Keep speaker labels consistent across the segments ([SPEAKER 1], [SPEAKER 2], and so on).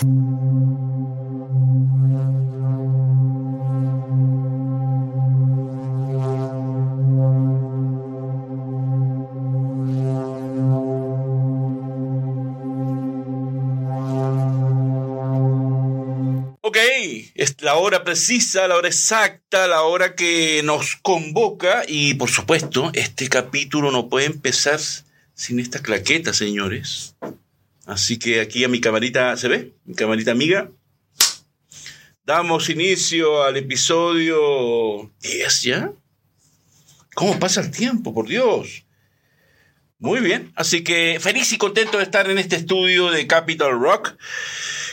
[SPEAKER 1] Ok, es la hora precisa, la hora exacta, la hora que nos convoca y por supuesto este capítulo no puede empezar sin esta claqueta, señores. Así que aquí a mi camarita, ¿se ve? Mi camarita amiga. Damos inicio al episodio 10 ya. ¿Cómo pasa el tiempo, por Dios? Muy bien, así que feliz y contento de estar en este estudio de Capital Rock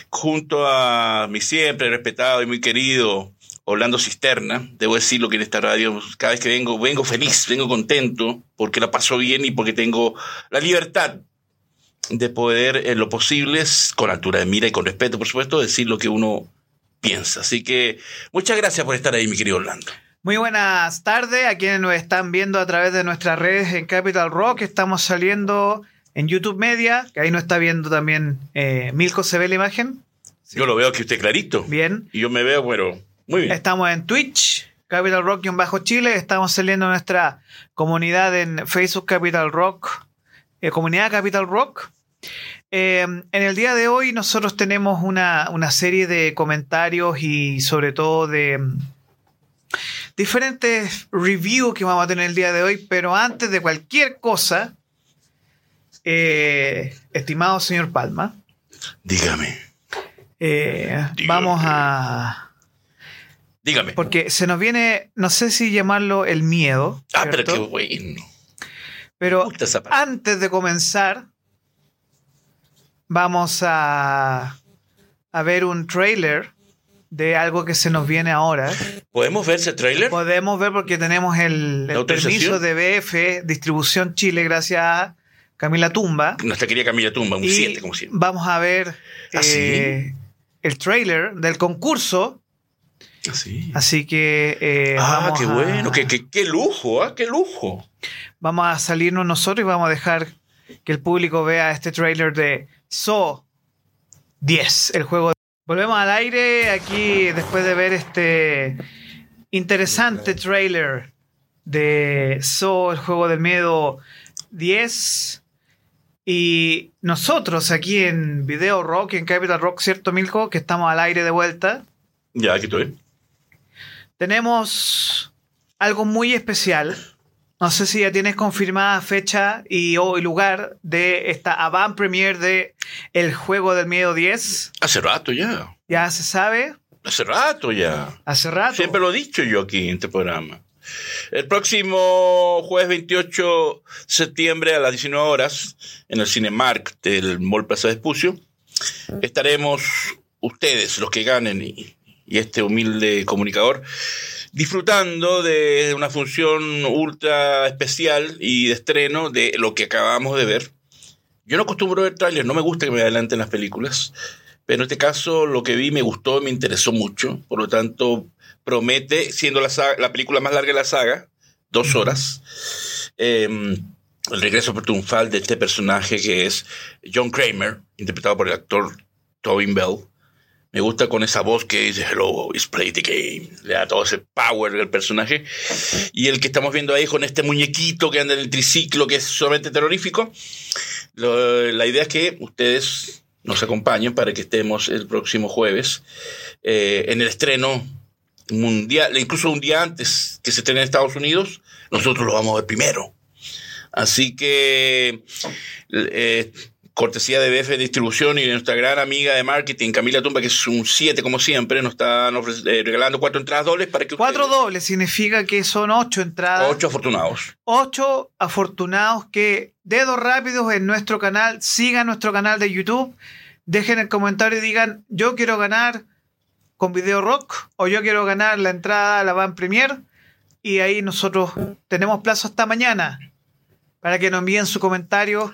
[SPEAKER 1] junto a mi siempre respetado y muy querido Orlando Cisterna. Debo decirlo que en esta radio, cada vez que vengo, vengo feliz, vengo contento, porque la paso bien y porque tengo la libertad de poder, en lo posible, con altura de mira y con respeto, por supuesto, decir lo que uno piensa. Así que muchas gracias por estar ahí, mi querido Orlando.
[SPEAKER 2] Muy buenas tardes a quienes nos están viendo a través de nuestras redes en Capital Rock. Estamos saliendo en YouTube Media, que ahí nos está viendo también eh, Milko, ¿se ve la imagen?
[SPEAKER 1] Yo lo veo aquí usted clarito.
[SPEAKER 2] Bien.
[SPEAKER 1] Y yo me veo, bueno, muy bien.
[SPEAKER 2] Estamos en Twitch, Capital Rock y bajo Chile. Estamos saliendo en nuestra comunidad en Facebook Capital Rock, eh, comunidad Capital Rock. Eh, en el día de hoy nosotros tenemos una, una serie de comentarios y sobre todo de mm, diferentes reviews que vamos a tener el día de hoy, pero antes de cualquier cosa, eh, estimado señor Palma,
[SPEAKER 1] Dígame,
[SPEAKER 2] eh,
[SPEAKER 1] Dígame.
[SPEAKER 2] vamos a...
[SPEAKER 1] dígame.
[SPEAKER 2] Porque se nos viene, no sé si llamarlo el miedo,
[SPEAKER 1] Ah, pero qué bueno.
[SPEAKER 2] pero antes de comenzar, vamos a, a ver un trailer de algo que se nos viene ahora.
[SPEAKER 1] ¿Podemos ver ese tráiler?
[SPEAKER 2] Podemos ver porque tenemos el,
[SPEAKER 1] ¿La
[SPEAKER 2] el permiso de BF, Distribución Chile, gracias a Camila Tumba.
[SPEAKER 1] Nuestra querida Camila Tumba, un
[SPEAKER 2] Y
[SPEAKER 1] 7, como siempre.
[SPEAKER 2] vamos a ver
[SPEAKER 1] ¿Ah,
[SPEAKER 2] eh, el trailer del concurso.
[SPEAKER 1] Así.
[SPEAKER 2] Así que eh,
[SPEAKER 1] Ah,
[SPEAKER 2] vamos
[SPEAKER 1] qué
[SPEAKER 2] a-
[SPEAKER 1] bueno, qué, qué, qué lujo, ¿ah? Qué lujo.
[SPEAKER 2] vamos a salirnos nosotros y vamos a dejar que el público vea este trailer de So 10, el juego. Volvemos al aire aquí después de ver este interesante trailer de So, el juego del miedo 10. Y nosotros aquí en Video Rock, en Capital Rock, ¿cierto, Milko? Que estamos al aire de vuelta.
[SPEAKER 1] Ya, aquí estoy.
[SPEAKER 2] Tenemos algo muy especial. No sé si ya tienes confirmada fecha y, lugar de esta avant premiere de El Juego del Miedo 10.
[SPEAKER 1] Hace rato ya.
[SPEAKER 2] Ya se sabe,
[SPEAKER 1] Hace rato ya.
[SPEAKER 2] hace rato.
[SPEAKER 1] Siempre lo he dicho yo aquí en este programa. El próximo jueves 28 de septiembre a las 19 horas en el Cinemark del Mall Plaza de Espucio estaremos ustedes, los que ganen y, y este humilde comunicador, disfrutando de una función ultra especial y de estreno de lo que acabamos de ver. Yo no acostumbro ver trailers, no me gusta que me adelanten las películas, pero en este caso lo que vi me gustó, me interesó mucho, por lo tanto promete, siendo la, saga- la película más larga de la saga, dos horas, eh, el regreso triunfal de este personaje que es John Kramer, interpretado por el actor Tobin Bell. Me gusta con esa voz que dice Hello, it's play the game. Le da todo ese power al personaje. Y el que estamos viendo ahí con este muñequito que anda en el triciclo, que es solamente terrorífico. La idea es que ustedes nos acompañen para que estemos el próximo jueves eh, en el estreno mundial, incluso un día antes que se estrene en Estados Unidos, nosotros lo vamos a ver primero. Así que, eh, cortesía de BF Distribución y de nuestra gran amiga de marketing, Camila Tumba, que es un 7 como siempre, nos están eh, regalando cuatro entradas dobles para que
[SPEAKER 2] Cuatro
[SPEAKER 1] ustedes-
[SPEAKER 2] dobles significa que son ocho entradas.
[SPEAKER 1] Ocho afortunados.
[SPEAKER 2] ocho afortunados que dedos rápidos en nuestro canal, sigan nuestro canal de YouTube, dejen el comentario y digan yo quiero ganar con Video Rock o yo quiero ganar la entrada a la Van Premier y ahí nosotros tenemos plazo hasta mañana para que nos envíen su comentario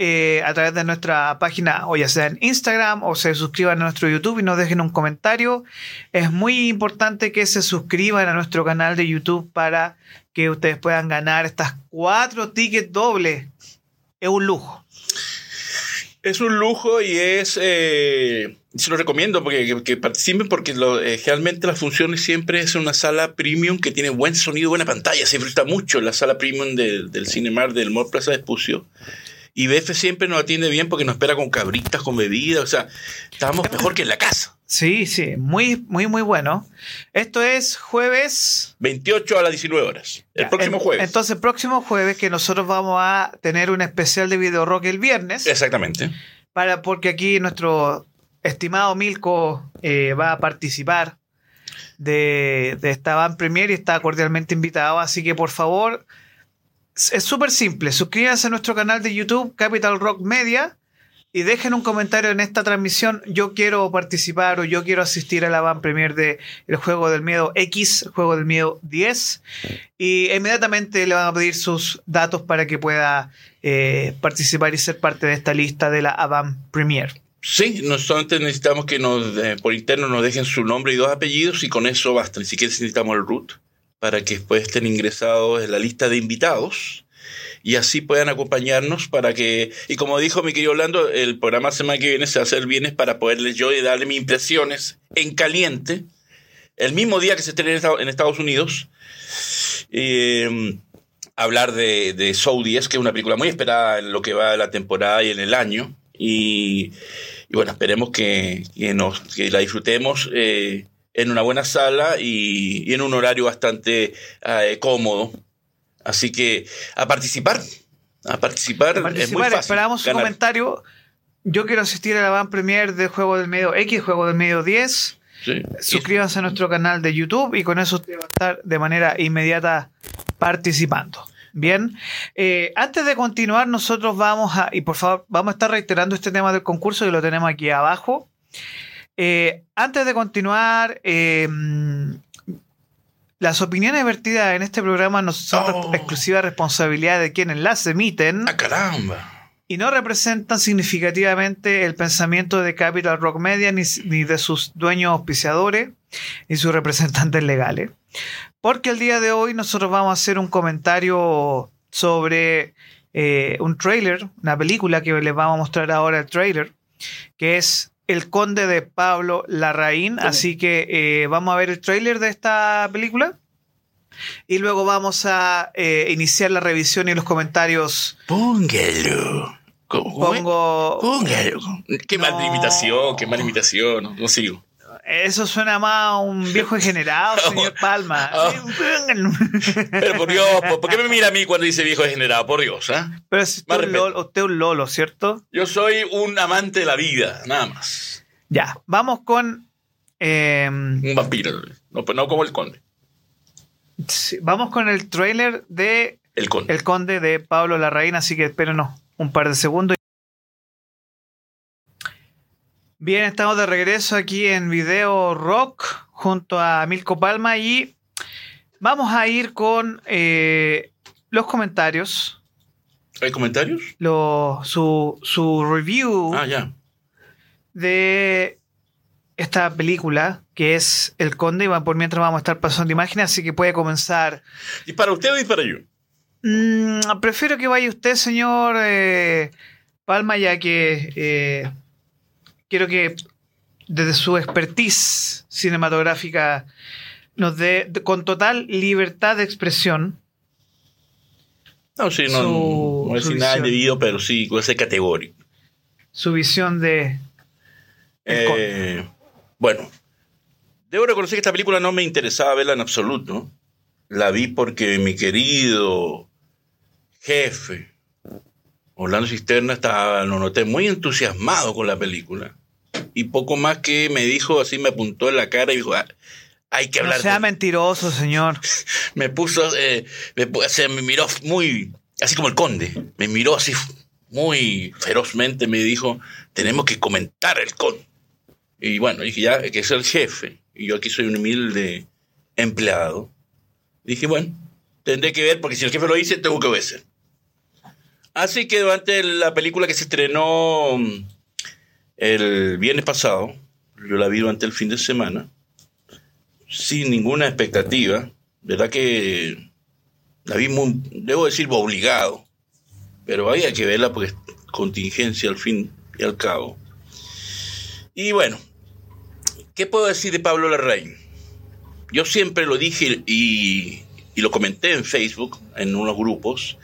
[SPEAKER 2] eh, a través de nuestra página o ya sea en Instagram o se suscriban a nuestro YouTube y nos dejen un comentario. Es muy importante que se suscriban a nuestro canal de YouTube para que ustedes puedan ganar estas cuatro tickets dobles. Es un lujo.
[SPEAKER 1] Es un lujo y es eh, Se lo recomiendo porque que, participen porque eh, realmente las funciones siempre es una sala premium que tiene buen sonido, buena pantalla. Se disfruta mucho la sala premium del, del Cinemar del Mall Plaza de Espucio. Y BF siempre nos atiende bien porque nos espera con cabritas, con bebidas. O sea, estábamos mejor que en la casa.
[SPEAKER 2] Sí, sí, muy, muy, muy bueno. Esto es jueves.
[SPEAKER 1] 28 a las 19 horas. El
[SPEAKER 2] Ya,
[SPEAKER 1] próximo
[SPEAKER 2] en-
[SPEAKER 1] jueves.
[SPEAKER 2] Entonces, próximo jueves, que nosotros vamos a tener un especial de video rock el viernes.
[SPEAKER 1] Exactamente.
[SPEAKER 2] para, porque aquí nuestro estimado Milko eh, va a participar de, de esta Van Premier y está cordialmente invitado. Así que por favor, es súper simple. Suscríbanse a nuestro canal de YouTube, Capital Rock Media, y dejen un comentario en esta transmisión. Yo quiero participar o yo quiero asistir a la Van Premier de El Juego del Miedo X, Juego del Miedo 10. Y inmediatamente le van a pedir sus datos para que pueda eh, participar y ser parte de esta lista de la Avant Premier.
[SPEAKER 1] Sí, nosotros necesitamos que nos eh, por interno nos dejen su nombre y dos apellidos y con eso basta. Ni siquiera necesitamos el root para que después estén ingresados en la lista de invitados y así puedan acompañarnos para que, y como dijo mi querido Orlando, el programa semana que viene se va a hacer bienes para poderles yo y darle mis impresiones en caliente el mismo día que se estrene en Estados- Unidos. Eh, hablar de, de Soul 10, que es una película muy esperada en lo que va de la temporada y en el año. Y, y bueno, esperemos que, que nos, que la disfrutemos eh, en una buena sala y, y en un horario bastante eh, cómodo. Así que a participar, a participar,
[SPEAKER 2] Para
[SPEAKER 1] es muy
[SPEAKER 2] participar,
[SPEAKER 1] fácil.
[SPEAKER 2] esperamos su
[SPEAKER 1] ganar.
[SPEAKER 2] comentario. Yo quiero asistir a la Avant Premier de Juego del Medio X, Juego del Medio 10.
[SPEAKER 1] Sí.
[SPEAKER 2] Suscríbanse a nuestro canal de YouTube y con eso usted va a estar de manera inmediata participando. Bien, Eh, antes de continuar, nosotros vamos a, y por favor, vamos a estar reiterando este tema del concurso que lo tenemos aquí abajo. Eh, antes de continuar, eh, las opiniones vertidas en este programa no son
[SPEAKER 1] Oh.
[SPEAKER 2] exclusiva responsabilidad de quienes las emiten
[SPEAKER 1] ¡Ah, caramba!
[SPEAKER 2] y no representan significativamente el pensamiento de Capital Rock Media ni, ni de sus dueños auspiciadores ni sus representantes legales. Porque el día de hoy nosotros vamos a hacer un comentario sobre eh, un trailer, una película que les vamos a mostrar ahora el trailer, que es El Conde de Pablo Larraín. Así que eh, vamos a ver el trailer de esta película. Y luego vamos a eh, iniciar la revisión y los comentarios.
[SPEAKER 1] Póngalo.
[SPEAKER 2] Pongo.
[SPEAKER 1] Póngalo. Qué mala
[SPEAKER 2] No.
[SPEAKER 1] imitación, qué mala imitación. No, no sigo.
[SPEAKER 2] Eso suena más a un viejo degenerado, señor Palma.
[SPEAKER 1] Ah. Pero por Dios, ¿por qué me mira a mí cuando dice viejo degenerado? Por Dios, ¿ah?
[SPEAKER 2] Pero si usted, es un lolo, usted es un lolo, ¿cierto?
[SPEAKER 1] Yo soy un amante de la vida, nada más.
[SPEAKER 2] Ya, vamos con. eh,
[SPEAKER 1] Un vampiro. No, pues no como el conde.
[SPEAKER 2] vamos con el trailer de
[SPEAKER 1] El conde.
[SPEAKER 2] El Conde de Pablo Larraín, así que espérenos un par de segundos. Bien, estamos de regreso aquí en Video Rock junto a Milko Palma y vamos a ir con eh, los comentarios,
[SPEAKER 1] ¿Hay comentarios?
[SPEAKER 2] lo- su, su review
[SPEAKER 1] Ah, ya.
[SPEAKER 2] de esta película que es El Conde y por mientras vamos a estar pasando imágenes, así que puede comenzar.
[SPEAKER 1] ¿Y para usted o y para yo?
[SPEAKER 2] Mm, prefiero que vaya usted, señor eh, Palma, ya que eh, quiero que desde su expertise cinematográfica nos dé con total libertad de expresión.
[SPEAKER 1] No, sí, no,
[SPEAKER 2] Su-
[SPEAKER 1] no voy a
[SPEAKER 2] su
[SPEAKER 1] decir nada indebido, pero sí, con ese categórico.
[SPEAKER 2] Su visión de...
[SPEAKER 1] Eh, bueno, debo reconocer que esta película no me interesaba verla en absoluto. La vi porque mi querido jefe, Orlando Cisterna, estaba, lo noté muy entusiasmado con la película. Y poco más que me dijo, así me apuntó en la cara y dijo, "Ah, hay que
[SPEAKER 2] No
[SPEAKER 1] hablar.
[SPEAKER 2] sea
[SPEAKER 1] de-".
[SPEAKER 2] mentiroso, señor.
[SPEAKER 1] Me puso, eh, sea, me miró muy, así como el conde, me miró así muy ferozmente, me dijo, tenemos que comentar el conde. Y bueno, dije, ya, que es el jefe, y yo aquí soy un humilde empleado. Dije, bueno, tendré que ver, porque si el jefe lo dice, tengo que obedecer. Así que durante la película que se estrenó mm, el viernes pasado, yo la vi durante el fin de semana, sin ninguna expectativa, ¿verdad que la vi muy, debo decir, obligado, pero había que verla porque contingencia al fin y al cabo. Y bueno, ¿qué puedo decir de Pablo Larraín? Yo siempre lo dije y lo comenté en Facebook, en unos grupos,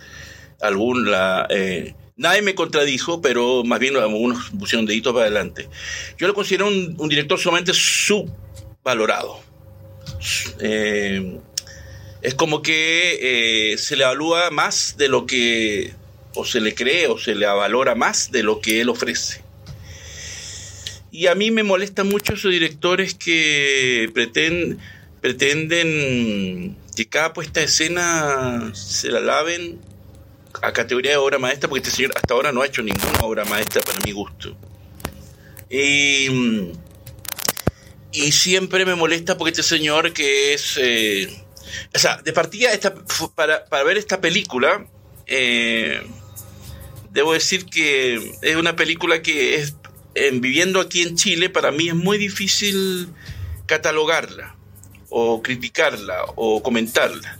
[SPEAKER 1] algún, la, eh, nadie me contradijo, pero más bien algunos pusieron deditos para adelante. Yo lo considero un, director sumamente subvalorado. Eh, es como que eh, se le evalúa más de lo que, o se le cree, o se le valora más de lo que él ofrece. Y a mí me molesta mucho esos directores que pretenden, pretenden que cada puesta de escena se la laven a categoría de obra maestra, porque este señor hasta ahora no ha hecho ninguna obra maestra para mi gusto. Y, y siempre me molesta porque este señor que es... Eh, o sea, de partida, esta, para, para ver esta película, eh, debo decir que es una película que es en, viviendo aquí en Chile, para mí es muy difícil catalogarla, o criticarla, o comentarla.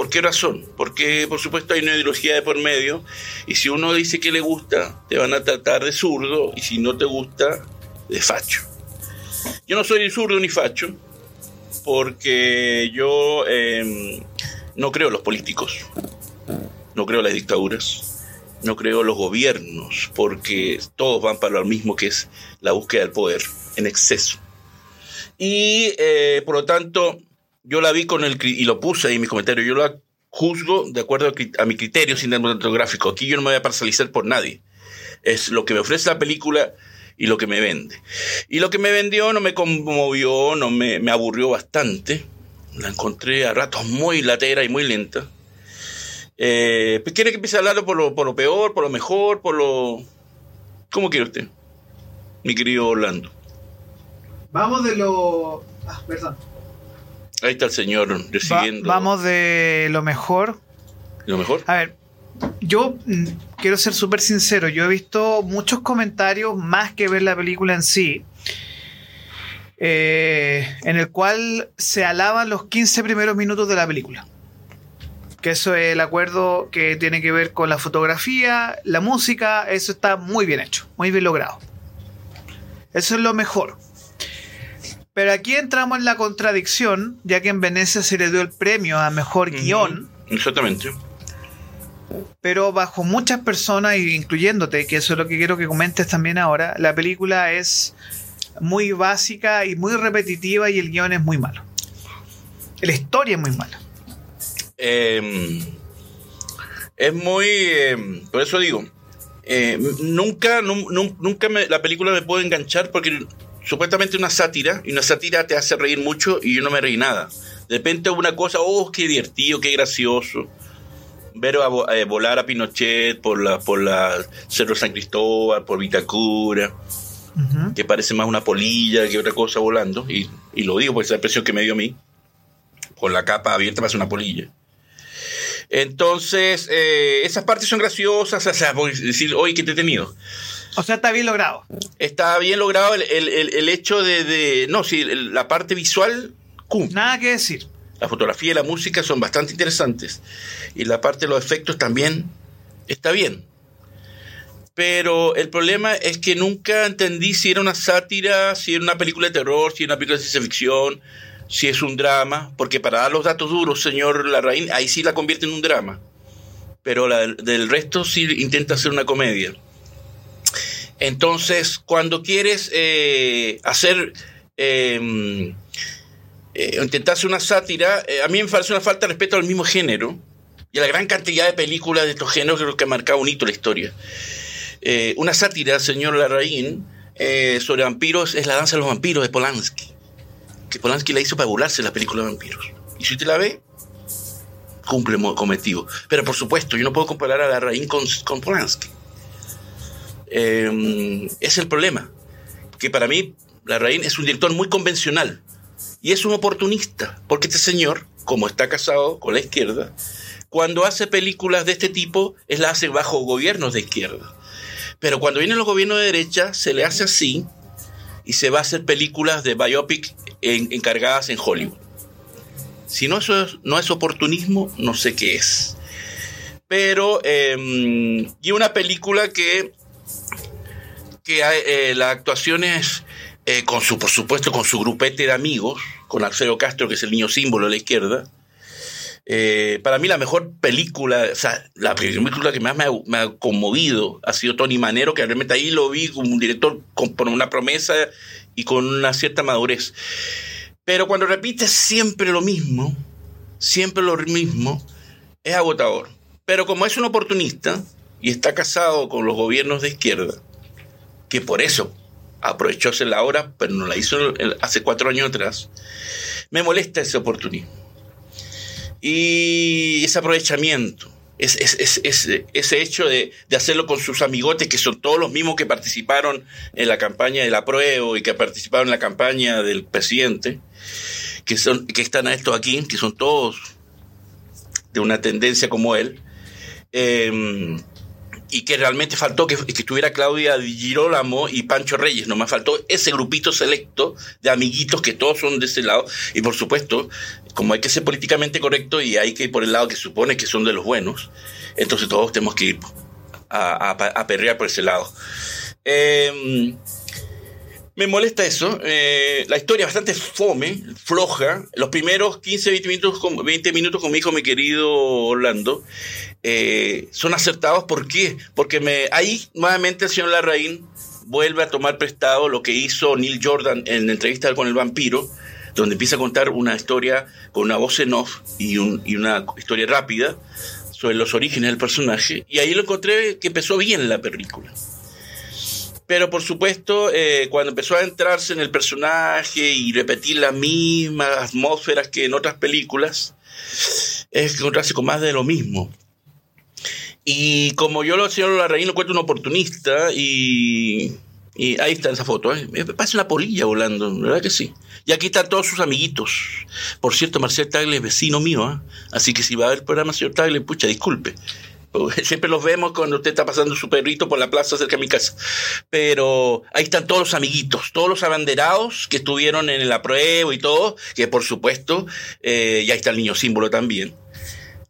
[SPEAKER 1] ¿Por qué razón? Porque, por supuesto, hay una ideología de por medio, y si uno dice que le gusta, te van a tratar de zurdo, y si no te gusta, de facho. Yo no soy zurdo ni facho, porque yo eh, no creo en los políticos, no creo en las dictaduras, no creo los gobiernos, porque todos van para lo mismo que es la búsqueda del poder en exceso. Y eh, por lo tanto, yo la vi con el, y lo puse ahí en mi comentario, yo la juzgo de acuerdo a, mi criterio cinematográfico. Aquí yo no me voy a parcializar por nadie. Es lo que me ofrece la película y lo que me vende. Y lo que me vendió no me conmovió, no me, me aburrió bastante. La encontré a ratos muy latera y muy lenta eh, pues, ¿Quiere que empiece a hablarlo por lo, por lo peor, por lo mejor, por lo... ¿Cómo quiere usted, mi querido Orlando?
[SPEAKER 2] Vamos de lo... Ah, perdón.
[SPEAKER 1] Ahí está el señor recibiendo...
[SPEAKER 2] vamos de lo mejor.
[SPEAKER 1] ¿Lo mejor?
[SPEAKER 2] A ver, yo mm, quiero ser súper sincero. Yo he visto muchos comentarios más que ver la película en sí. Eh, en el cual se alaban los 15 primeros minutos de la película que eso es el acuerdo que tiene que ver con la fotografía, la música, eso está muy bien hecho, muy bien logrado. Eso es lo mejor. Pero aquí entramos en la contradicción, ya que en Venecia se le dio el premio a mejor guion.
[SPEAKER 1] Exactamente.
[SPEAKER 2] Pero bajo muchas personas, incluyéndote, que eso es lo que quiero que comentes también ahora, la película es muy básica y muy repetitiva y el guion es muy malo. La historia es muy mala.
[SPEAKER 1] Eh, es muy. Eh, por eso digo. Eh, nunca, nunca me, la película me puede enganchar porque supuestamente una sátira y una sátira te hace reír mucho y yo no me reí nada. De repente una cosa, oh, qué divertido, qué gracioso. Ver a, eh, volar a Pinochet por la, por la Cerro San Cristóbal, por Vitacura, que parece más una polilla que otra cosa volando. Y, y lo digo por esa impresión que me dio a mí. Con la capa abierta parece una polilla. Entonces, eh, esas partes son graciosas, o sea, decir, oye, qué entretenido.
[SPEAKER 2] O sea, está bien logrado.
[SPEAKER 1] Está bien logrado el, hecho de, No, sí, la parte visual
[SPEAKER 2] cumple. Nada que decir.
[SPEAKER 1] La fotografía y la música son bastante interesantes. Y la parte de los efectos también está bien. Pero el problema es que nunca entendí si era una sátira, si era una película de terror, si era una película de ciencia ficción si es un drama, porque para dar los datos duros, señor Larraín, ahí sí la convierte en un drama, pero la, del resto sí intenta hacer una comedia. Entonces, cuando quieres eh, hacer, em, eh, intentar hacer una sátira, eh, a mí me parece una falta de respeto al mismo género y a la gran cantidad de películas de estos géneros creo que ha marcado un hito la historia. una sátira, señor Larraín, sobre vampiros es La danza de los vampiros de Polanski que Polanski la hizo para burlarse de la película de vampiros. Y si usted la ve, cumple cometido. Pero por supuesto, yo no puedo comparar a la Larraín con, con Polanski. Em, es el problema. Que para mí, la Larraín es un director muy convencional. Y es un oportunista. Porque este señor, como está casado con la izquierda, cuando hace películas de este tipo, es la hace bajo gobiernos de izquierda. Pero cuando vienen los gobiernos de derecha, se le hace así y se va a hacer películas de biopic encargadas en Hollywood. Si no eso no es oportunismo, no sé qué es. Pero, em, y una película que, que eh, la actuación es, eh, con su, por supuesto, con su grupete de amigos, con Alfredo Castro, que es el niño símbolo de la izquierda. Eh, para mí la mejor película, o sea, la película que más me ha, conmovido ha sido Tony Manero, que realmente ahí lo vi como un director con, una promesa y con una cierta madurez. Pero cuando repite siempre lo mismo, siempre lo mismo, es agotador. Pero como es un oportunista y está casado con los gobiernos de izquierda, que por eso aprovechó la hora, pero no la hizo hace cuatro años atrás, me molesta ese oportunismo. Y ese aprovechamiento, ese hecho de, hacerlo con sus amigotes, que son todos los mismos que participaron en la campaña del apruebo y que participaron en la campaña del presidente, que, son, que están a esto aquí, que son todos de una tendencia como él. Eh, y que realmente faltó que, estuviera Claudia Di Girolamo y Pancho Reyes, nomás faltó ese grupito selecto de amiguitos que todos son de ese lado, y por supuesto, como hay que ser políticamente correcto y hay que ir por el lado que supone que son de los buenos, entonces todos tenemos que ir a, a, perrear por ese lado. Em, me molesta eso. Eh, la historia es bastante fome, floja. Los primeros 15, 20 minutos, con, 20 minutos con mi hijo, mi querido Orlando, eh, son acertados. ¿Por qué? Porque ahí nuevamente el señor Larraín vuelve a tomar prestado lo que hizo Neil Jordan en la entrevista con el vampiro, donde empieza a contar una historia con una voz en off y, y una historia rápida sobre los orígenes del personaje. Y ahí lo encontré que empezó bien la película. Pero por supuesto, eh, cuando empezó a entrarse en el personaje y repetir las mismas atmósferas que en otras películas, es encontrarse con más de lo mismo. Y como yo lo señor Larraín lo cuento un oportunista y, ahí está esa foto, ¿eh? parece una polilla volando, ¿verdad que sí? Y aquí están todos sus amiguitos. Por cierto, Marcel Tagle es vecino mío, ¿eh? así que si va a ver el programa, señor Tagle, pucha, disculpe. Siempre los vemos cuando usted está pasando su perrito por la plaza cerca de mi casa. Pero ahí están todos los amiguitos, todos los abanderados que estuvieron en el apruebo y todo, que por supuesto, eh, y ahí está el niño símbolo también.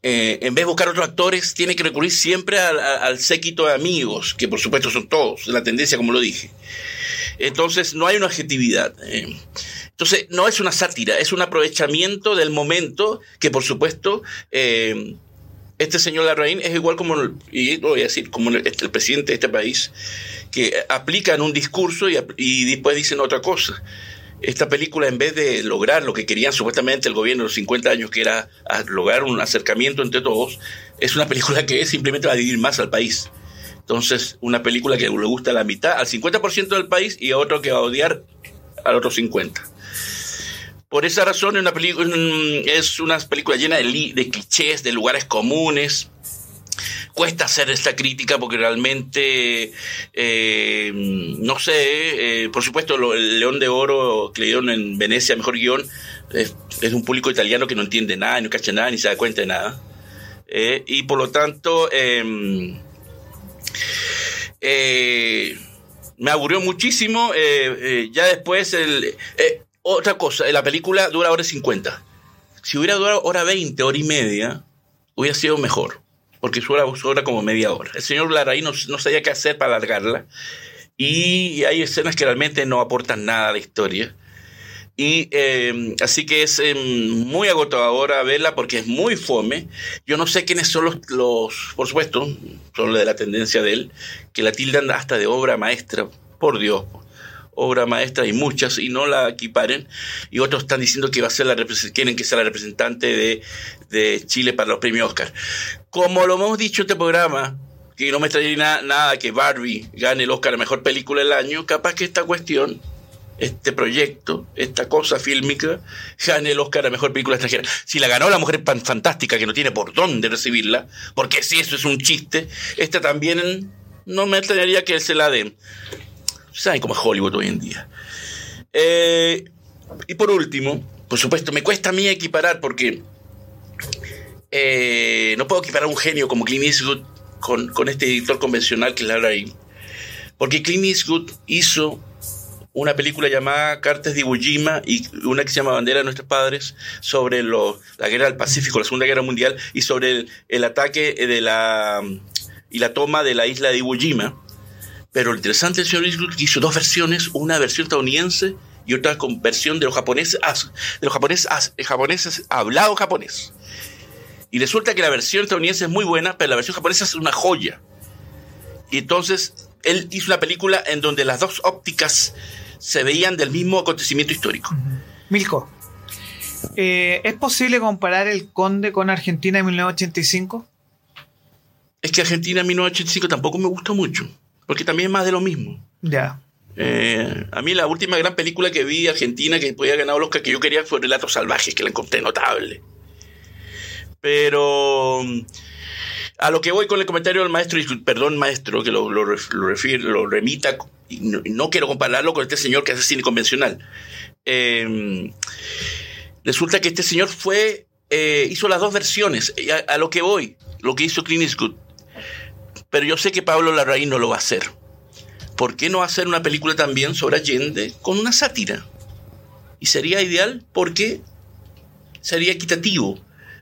[SPEAKER 1] Eh, en vez de buscar otros actores, tiene que recurrir siempre al, séquito de amigos, que por supuesto son todos, la tendencia como lo dije. Entonces no hay una objetividad. Eh. Entonces no es una sátira, es un aprovechamiento del momento que por supuesto eh, este señor Larraín es igual como, y lo voy a decir, como el, presidente de este país, que aplican un discurso y, después dicen otra cosa. Esta película, en vez de lograr lo que querían supuestamente el gobierno de los 50 años, que era lograr un acercamiento entre todos, es una película que simplemente va a dividir más al país. Entonces, una película que le gusta a la mitad, al 50% del país, y a otro que va a odiar al otro 50%. Por esa razón es una, película, es una película llena de, de clichés, de lugares comunes, cuesta hacer esta crítica porque realmente, eh, no sé, eh, por supuesto, el León de Oro que le dieron en Venecia, mejor guion, es, un público italiano que no entiende nada, no cacha nada, ni se da cuenta de nada. Eh, y por lo tanto, em, me aburrió muchísimo. ya después, el, otra cosa, la película dura hora 50. Si hubiera durado hora 20, hora y media, hubiera sido mejor. Porque su hora, hora como media hora. El señor Larraín no, no, sabía qué hacer para alargarla. Y hay escenas que realmente no aportan nada a la historia. Y eh, así que es eh, muy agotadora verla porque es muy fome. Yo no sé quiénes son los, los, por supuesto, son de la tendencia de él, que la tildan hasta de obra maestra. Por Dios, obra maestra y muchas y no la equiparen y otros están diciendo que va a ser la quieren que sea la representante de, de Chile para los premios Oscar. Como lo hemos dicho en este programa, que no me extrañaría nada, que Barbie gane el Oscar a Mejor Película del Año, capaz que esta cuestión este proyecto, esta cosa fílmica, gane el Oscar a Mejor Película Extranjera. Si la ganó la Mujer Fantástica, que no tiene por dónde recibirla, porque si eso es un chiste, esta también no me extrañaría que se la den. Saben cómo es Hollywood hoy en día. Eh, y por último, por supuesto, me cuesta a mí equiparar porque eh, no puedo equiparar a un genio como Clint Eastwood con, con este editor convencional que es Larry. Porque Clint Eastwood hizo una película llamada Cartas de Iwo Jima y una que se llama Bandera de nuestros padres sobre la guerra del Pacífico, la Segunda Guerra Mundial y sobre el, el ataque de la y la toma de la isla de Iwo Jima Pero lo interesante del señor Eastwood que hizo dos versiones, una versión estadounidense y otra con versión de los japoneses, de los japoneses, japoneses hablado japonés. Y resulta que la versión estadounidense es muy buena, pero la versión japonesa es una joya. Y entonces él hizo una película en donde las dos ópticas se veían del mismo acontecimiento histórico.
[SPEAKER 2] Milko, eh, ¿es posible comparar el Conde con Argentina en 1985?
[SPEAKER 1] Es que Argentina en 1985 tampoco me gustó mucho, porque también es más de lo mismo.
[SPEAKER 2] Ya.
[SPEAKER 1] Eh, a mí la última gran película que vi argentina que podía ganar los que yo quería fue Relatos Salvajes, que la encontré notable. Pero a lo que voy con el comentario del maestro, y perdón maestro que lo, lo, lo remita, y no, quiero compararlo con este señor que hace cine convencional. Em, resulta que este señor fue, eh, hizo las dos versiones, a, lo que voy, lo que hizo Clint Eastwood. Pero yo sé que Pablo Larraín no lo va a hacer. ¿Por qué no hacer una película también sobre Allende con una sátira? Y sería ideal porque sería equitativo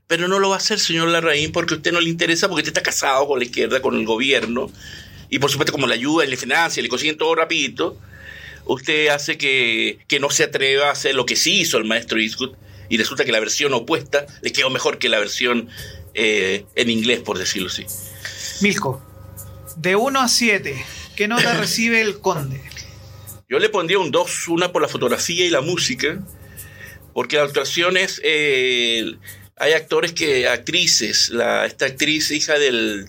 [SPEAKER 1] pero no lo va a hacer, señor Larraín, porque a usted no le interesa, porque usted está casado con la izquierda, con el gobierno, y por supuesto como le ayuda y le financia, le consiguen todo rapidito, usted hace que, no se atreva a hacer lo que sí hizo el maestro Eastwood, y resulta que la versión opuesta le quedó mejor que la versión eh, en inglés, por decirlo así.
[SPEAKER 2] Milko, de 1 a 7, ¿qué nota recibe el conde?
[SPEAKER 1] Yo le pondría un 2, una por la fotografía y la música, porque la actuación es... Eh, hay actores que, actrices, la, esta actriz hija del...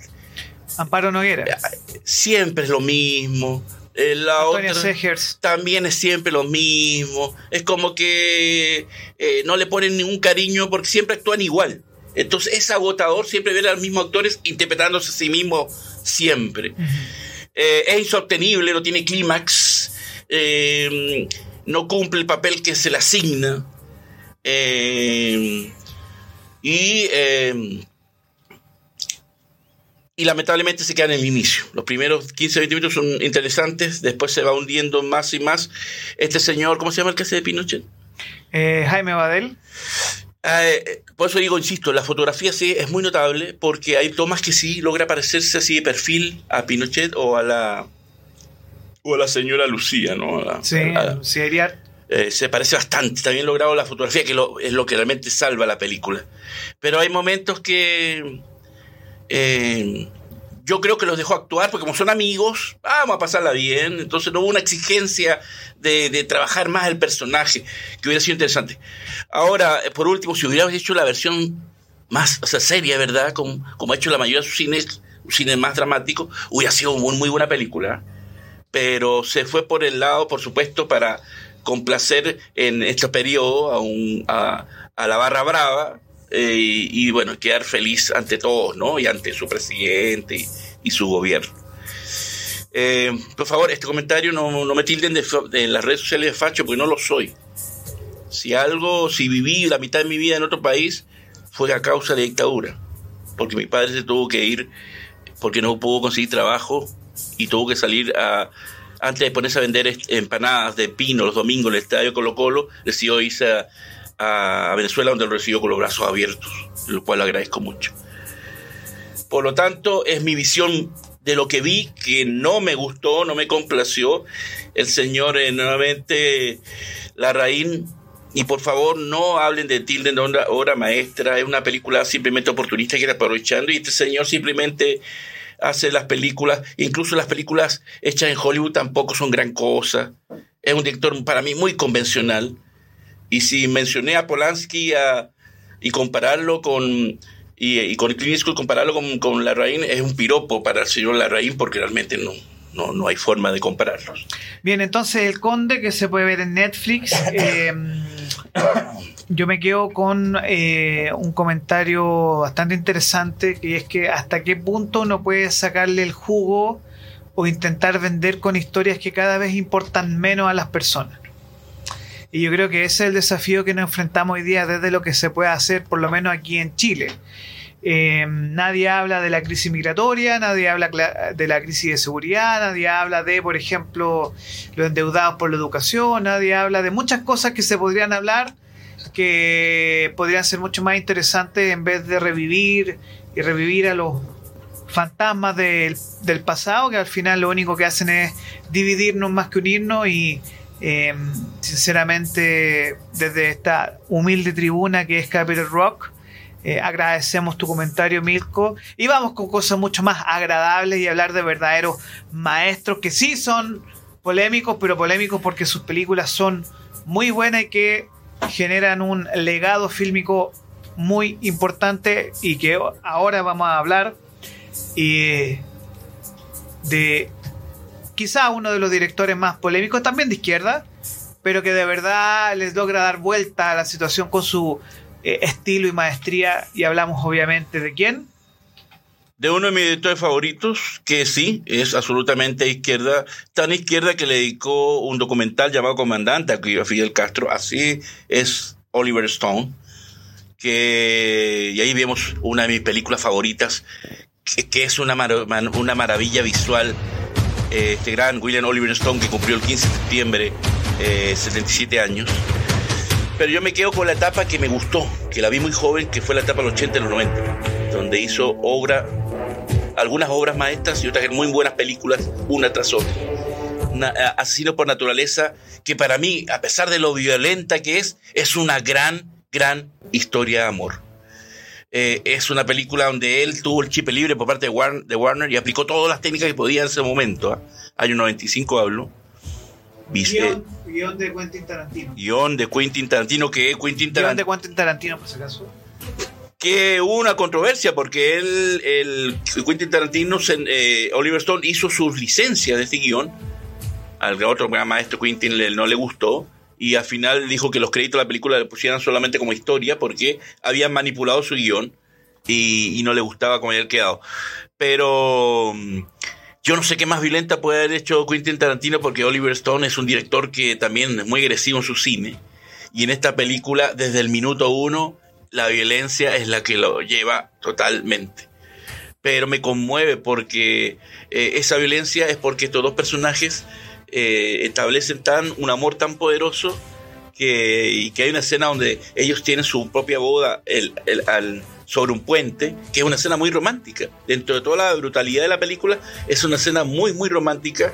[SPEAKER 2] Amparo Noguera.
[SPEAKER 1] Eh, siempre es lo mismo. Eh, la otra también es siempre lo mismo. Es como que eh, no le ponen ningún cariño porque siempre actúan igual. Entonces es agotador siempre ver a los mismos actores interpretándose a sí mismo siempre. es insostenible, no tiene clímax, no cumple el papel que se le asigna. Y, eh, y lamentablemente se queda en el inicio. Los primeros 15 o 20 minutos son interesantes, después se va hundiendo más y más. Este señor, ¿cómo se llama el que hace de Pinochet?
[SPEAKER 2] Eh, Jaime Badel.
[SPEAKER 1] Eh, por eso digo, insisto, la fotografía sí es muy notable porque hay tomas que sí logra parecerse así de perfil a Pinochet o a la o a la señora Lucía, ¿no?
[SPEAKER 2] sí, sería
[SPEAKER 1] eh, se parece bastante. Bien logrado la fotografía, que es lo que realmente salva la película. Pero hay momentos que eh, yo creo que los dejó actuar, porque como son amigos, vamos a pasarla bien. Entonces no hubo una exigencia de, trabajar más el personaje, que hubiera sido interesante. Ahora, por último, si hubiéramos hecho la versión más seria, ¿verdad? Como, ha hecho la mayoría de sus cines, un cine más dramático, hubiera sido muy, muy buena película. Pero se fue por el lado, por supuesto, para complacer en este periodo a, la barra brava eh, y, bueno, quedar feliz ante todos, ¿no? Y ante su presidente y, su gobierno. Eh, por favor, este comentario no, no me tilden de, de, las redes sociales de facho, porque no lo soy. Si algo, si viví la mitad de mi vida en otro país, fue a causa de dictadura. Porque mi padre se tuvo que ir porque no pudo conseguir trabajo y tuvo que salir a, antes de ponerse a vender empanadas de pino los domingos en el estadio Colo Colo, decidió irse a, Venezuela donde lo recibió con los brazos abiertos, lo cual agradezco mucho. Por lo tanto, es mi visión de lo que vi que no me gustó, no me complació. El señor eh, nuevamente Larraín y por favor no hablen de Tilden de obra, maestra, es una película simplemente oportunista que está aprovechando y este señor simplemente hace las películas, incluso las películas hechas en Hollywood tampoco son gran cosa. Es un director para mí muy convencional. Y si mencioné a Polanski y compararlo con y, con Clint compararlo con, con Larraín es un piropo para el señor Larraín porque realmente no, no, no hay forma de compararlos.
[SPEAKER 2] Bien, entonces El Conde que se puede ver en Netflix. Eh, yo me quedo con eh, un comentario bastante interesante, que es que hasta qué punto uno puede sacarle el jugo o intentar vender con historias que cada vez importan menos a las personas. Y yo creo que ese es el desafío que nos enfrentamos hoy día desde lo que se puede hacer, por lo menos aquí en Chile. Eh, nadie habla de la crisis migratoria, nadie habla de la crisis de seguridad, nadie habla de, por ejemplo, los endeudados por la educación, nadie habla de muchas cosas que se podrían hablar que podrían ser mucho más interesantes en vez de revivir y revivir a los fantasmas del, del pasado que al final lo único que hacen es dividirnos más que unirnos y eh, sinceramente desde esta humilde tribuna que es Capital Rock eh, agradecemos tu comentario Mirko. Y vamos con cosas mucho más agradables y hablar de verdaderos maestros que sí son polémicos pero polémicos porque sus películas son muy buenas y que generan un legado fílmico muy importante y que ahora vamos a hablar y de quizá uno de los directores más polémicos, también de izquierda, pero que de verdad les logra dar vuelta a la situación con su eh, estilo y maestría. Y hablamos obviamente de quién.
[SPEAKER 1] De uno de mis directores favoritos, que sí, es absolutamente izquierda, tan izquierda que le dedicó un documental llamado Comandante a Fidel Castro, así es Oliver Stone, que y ahí vemos una de mis películas favoritas, que, es una maravilla visual. Eh, este gran William Oliver Stone que cumplió el 15 de septiembre, 77 eh, años. Pero yo me quedo con la etapa que me gustó, que la vi muy joven, que fue la etapa de los 80 y los 90, donde hizo obra, algunas obras maestras y otras muy buenas películas, una tras otra. Asesino por naturaleza, que para mí, a pesar de lo violenta que es, es una gran, gran historia de amor. Eh, es una película donde él tuvo el chip libre por parte de Warner, y aplicó todas las técnicas que podía en ese momento. ¿ah? Año 95 hablo.
[SPEAKER 2] ¿Viste? Guión, de Quentin Tarantino.
[SPEAKER 1] Guión de Quentin Tarantino, que Quentin Tarantino.
[SPEAKER 2] Guión de Quentin Tarantino, por si acaso.
[SPEAKER 1] Que hubo una controversia porque él, el Quentin Tarantino, eh, Oliver Stone hizo sus licencias de este guion. Al otro maestro Quentin no le gustó y al final dijo que los créditos de la película le pusieran solamente como historia porque habían manipulado su guion y, no le gustaba cómo había quedado. Pero mm, yo no sé qué más violenta puede haber hecho Quentin Tarantino porque Oliver Stone es un director que también es muy agresivo en su cine. Y en esta película, desde el minuto uno, la violencia es la que lo lleva totalmente. Pero me conmueve porque eh, esa violencia es porque estos dos personajes eh, establecen tan, un amor tan poderoso que, y que hay una escena donde ellos tienen su propia boda el, al, sobre un puente, que es una escena muy romántica. Dentro de toda la brutalidad de la película, es una escena muy, muy romántica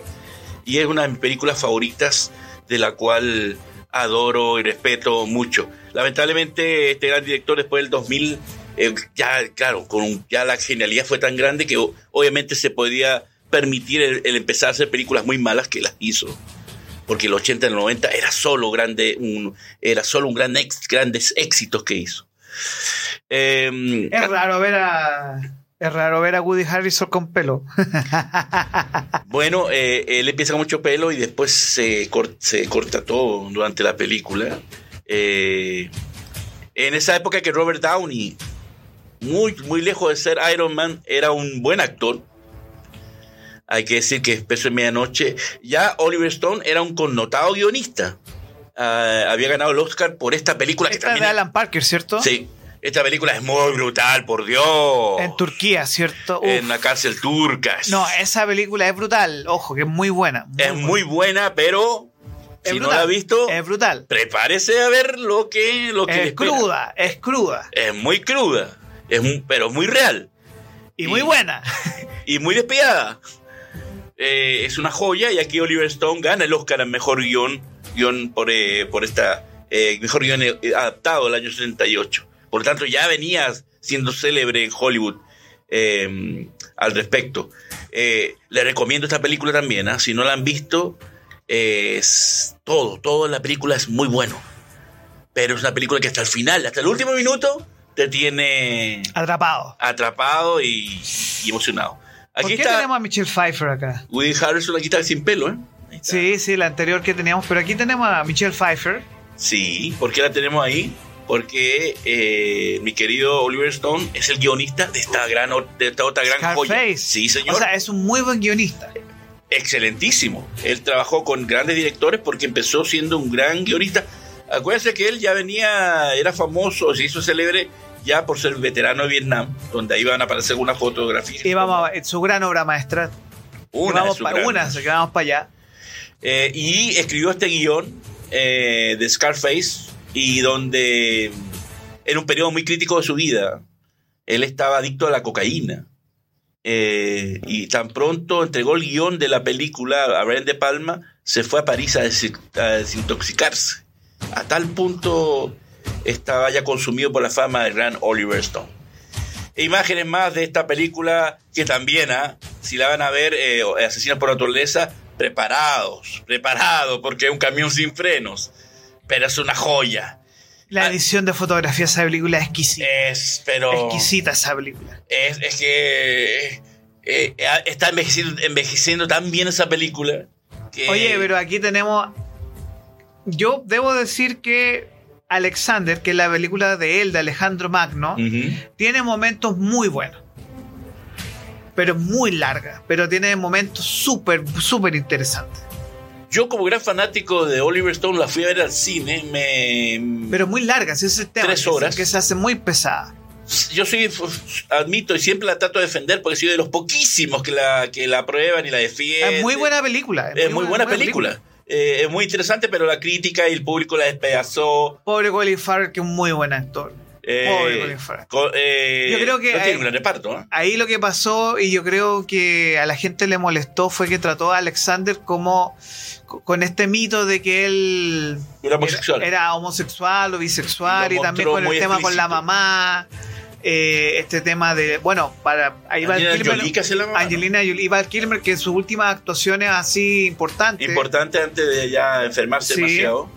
[SPEAKER 1] y es una de mis películas favoritas de la cual adoro y respeto mucho. Lamentablemente, este gran director después del 2000, eh, ya, claro, con ya la genialidad fue tan grande que obviamente se podía permitir el, empezar a hacer películas muy malas que las hizo. Porque el 80 y el 90 era solo grande, un, era solo un gran ex, grandes éxitos que hizo.
[SPEAKER 2] Em, es raro ver a. Es raro ver a Woody Harrison con pelo.
[SPEAKER 1] bueno, eh, él empieza con mucho pelo y después se, se corta todo durante la película. Eh, en esa época que Robert Downey, muy, muy lejos de ser Iron Man, era un buen actor hay que decir que Peso en Medianoche, ya Oliver Stone era un connotado guionista. Ah, había ganado el Oscar por esta película
[SPEAKER 2] esta que de Alan Parker, ¿cierto?
[SPEAKER 1] Sí. Esta película es muy brutal, por Dios.
[SPEAKER 2] En Turquía, ¿cierto?
[SPEAKER 1] En la cárcel turca.
[SPEAKER 2] No, esa película es brutal. Ojo, que es muy buena.
[SPEAKER 1] es muy buena, pero si no la ha visto,
[SPEAKER 2] es brutal.
[SPEAKER 1] Prepárese a ver lo que, lo que
[SPEAKER 2] es cruda, es cruda.
[SPEAKER 1] Es muy cruda, es pero muy real.
[SPEAKER 2] Y, y muy buena.
[SPEAKER 1] Y muy despiadada. Eh, es una joya y aquí Oliver Stone gana el Oscar al mejor guion, guion por, eh, por esta eh, mejor guion adaptado del año 68. Por lo tanto, ya venía siendo célebre en Hollywood al respecto. le recomiendo esta película también, ¿ah? si no la han visto, es todo, todo en la película es muy bueno. Pero es una película que hasta el final, hasta el último minuto, te tiene
[SPEAKER 2] atrapado.
[SPEAKER 1] Atrapado y emocionado.
[SPEAKER 2] Aquí ¿Por qué tenemos a Michelle Pfeiffer acá?
[SPEAKER 1] Woody Harrison aquí está sin pelo, ¿eh?
[SPEAKER 2] Sí, sí, la anterior que teníamos, pero aquí tenemos a Michelle Pfeiffer.
[SPEAKER 1] Sí, ¿por qué la tenemos ahí? Porque eh, mi querido Oliver Stone es el guionista de esta gran de esta otra gran joya.
[SPEAKER 2] Sí, señor. O sea, es un muy buen guionista.
[SPEAKER 1] Excelentísimo. Él trabajó con grandes directores porque empezó siendo un gran guionista. Acuérdense que él ya venía, era famoso, se hizo célebre ya por ser veterano de Vietnam, donde ahí van a aparecer una fotografía.
[SPEAKER 2] Y vamos a su gran obra maestra.
[SPEAKER 1] Una,
[SPEAKER 2] vamos para una, vamos para allá.
[SPEAKER 1] Eh, y escribió este guion eh, de Scarface, y donde en un periodo muy crítico de su vida, él estaba adicto a la cocaína. eh, y tan pronto entregó el guion de la película a Brian De Palma, se fue a París a, desintoxicarse. A tal punto estaba ya consumido por la fama del gran Oliver Stone. E imágenes más de esta película que también, ¿ah? si la van a ver, eh, Asesinos por Naturaleza, preparados, preparados, porque es un camión sin frenos, pero es una joya.
[SPEAKER 2] La ah, edición de fotografía de esa película es exquisita.
[SPEAKER 1] Es, pero.
[SPEAKER 2] Exquisita esa película.
[SPEAKER 1] Es, es que. Eh, eh, está envejeciendo, envejeciendo, tan bien esa película.
[SPEAKER 2] Oye, pero aquí tenemos. Yo debo decir que Alexander, que es la película de él, de Alejandro Magno, tiene momentos muy buenos. Pero muy larga. Pero tiene momentos súper, súper interesantes.
[SPEAKER 1] Yo como gran fanático de Oliver Stone la fui a ver al cine, me...
[SPEAKER 2] Pero muy larga, si ese tema.
[SPEAKER 1] Tres horas.
[SPEAKER 2] Que se hace muy pesada.
[SPEAKER 1] Yo soy, admito y siempre la trato de defender porque soy de los poquísimos que la, que la prueban y la defienden.
[SPEAKER 2] Es muy buena película.
[SPEAKER 1] Es muy, buena, película. Eh, es muy interesante, pero la crítica y el público la despedazó.
[SPEAKER 2] Pobre Colin Farrell, que es un muy buen actor.
[SPEAKER 1] Eh, eh,
[SPEAKER 2] yo creo que
[SPEAKER 1] ahí, reparto,
[SPEAKER 2] ahí lo que pasó y yo creo que a la gente le molestó fue que trató a Alexander como con este mito de que él
[SPEAKER 1] era homosexual,
[SPEAKER 2] era, homosexual o bisexual y también con el tema con la mamá. Eh, este tema de, bueno, para
[SPEAKER 1] ahí va Kilmer,
[SPEAKER 2] Angelina Jolie, Val Kilmer, que en sus últimas actuaciones así importantes.
[SPEAKER 1] Importante antes de ya enfermarse demasiado.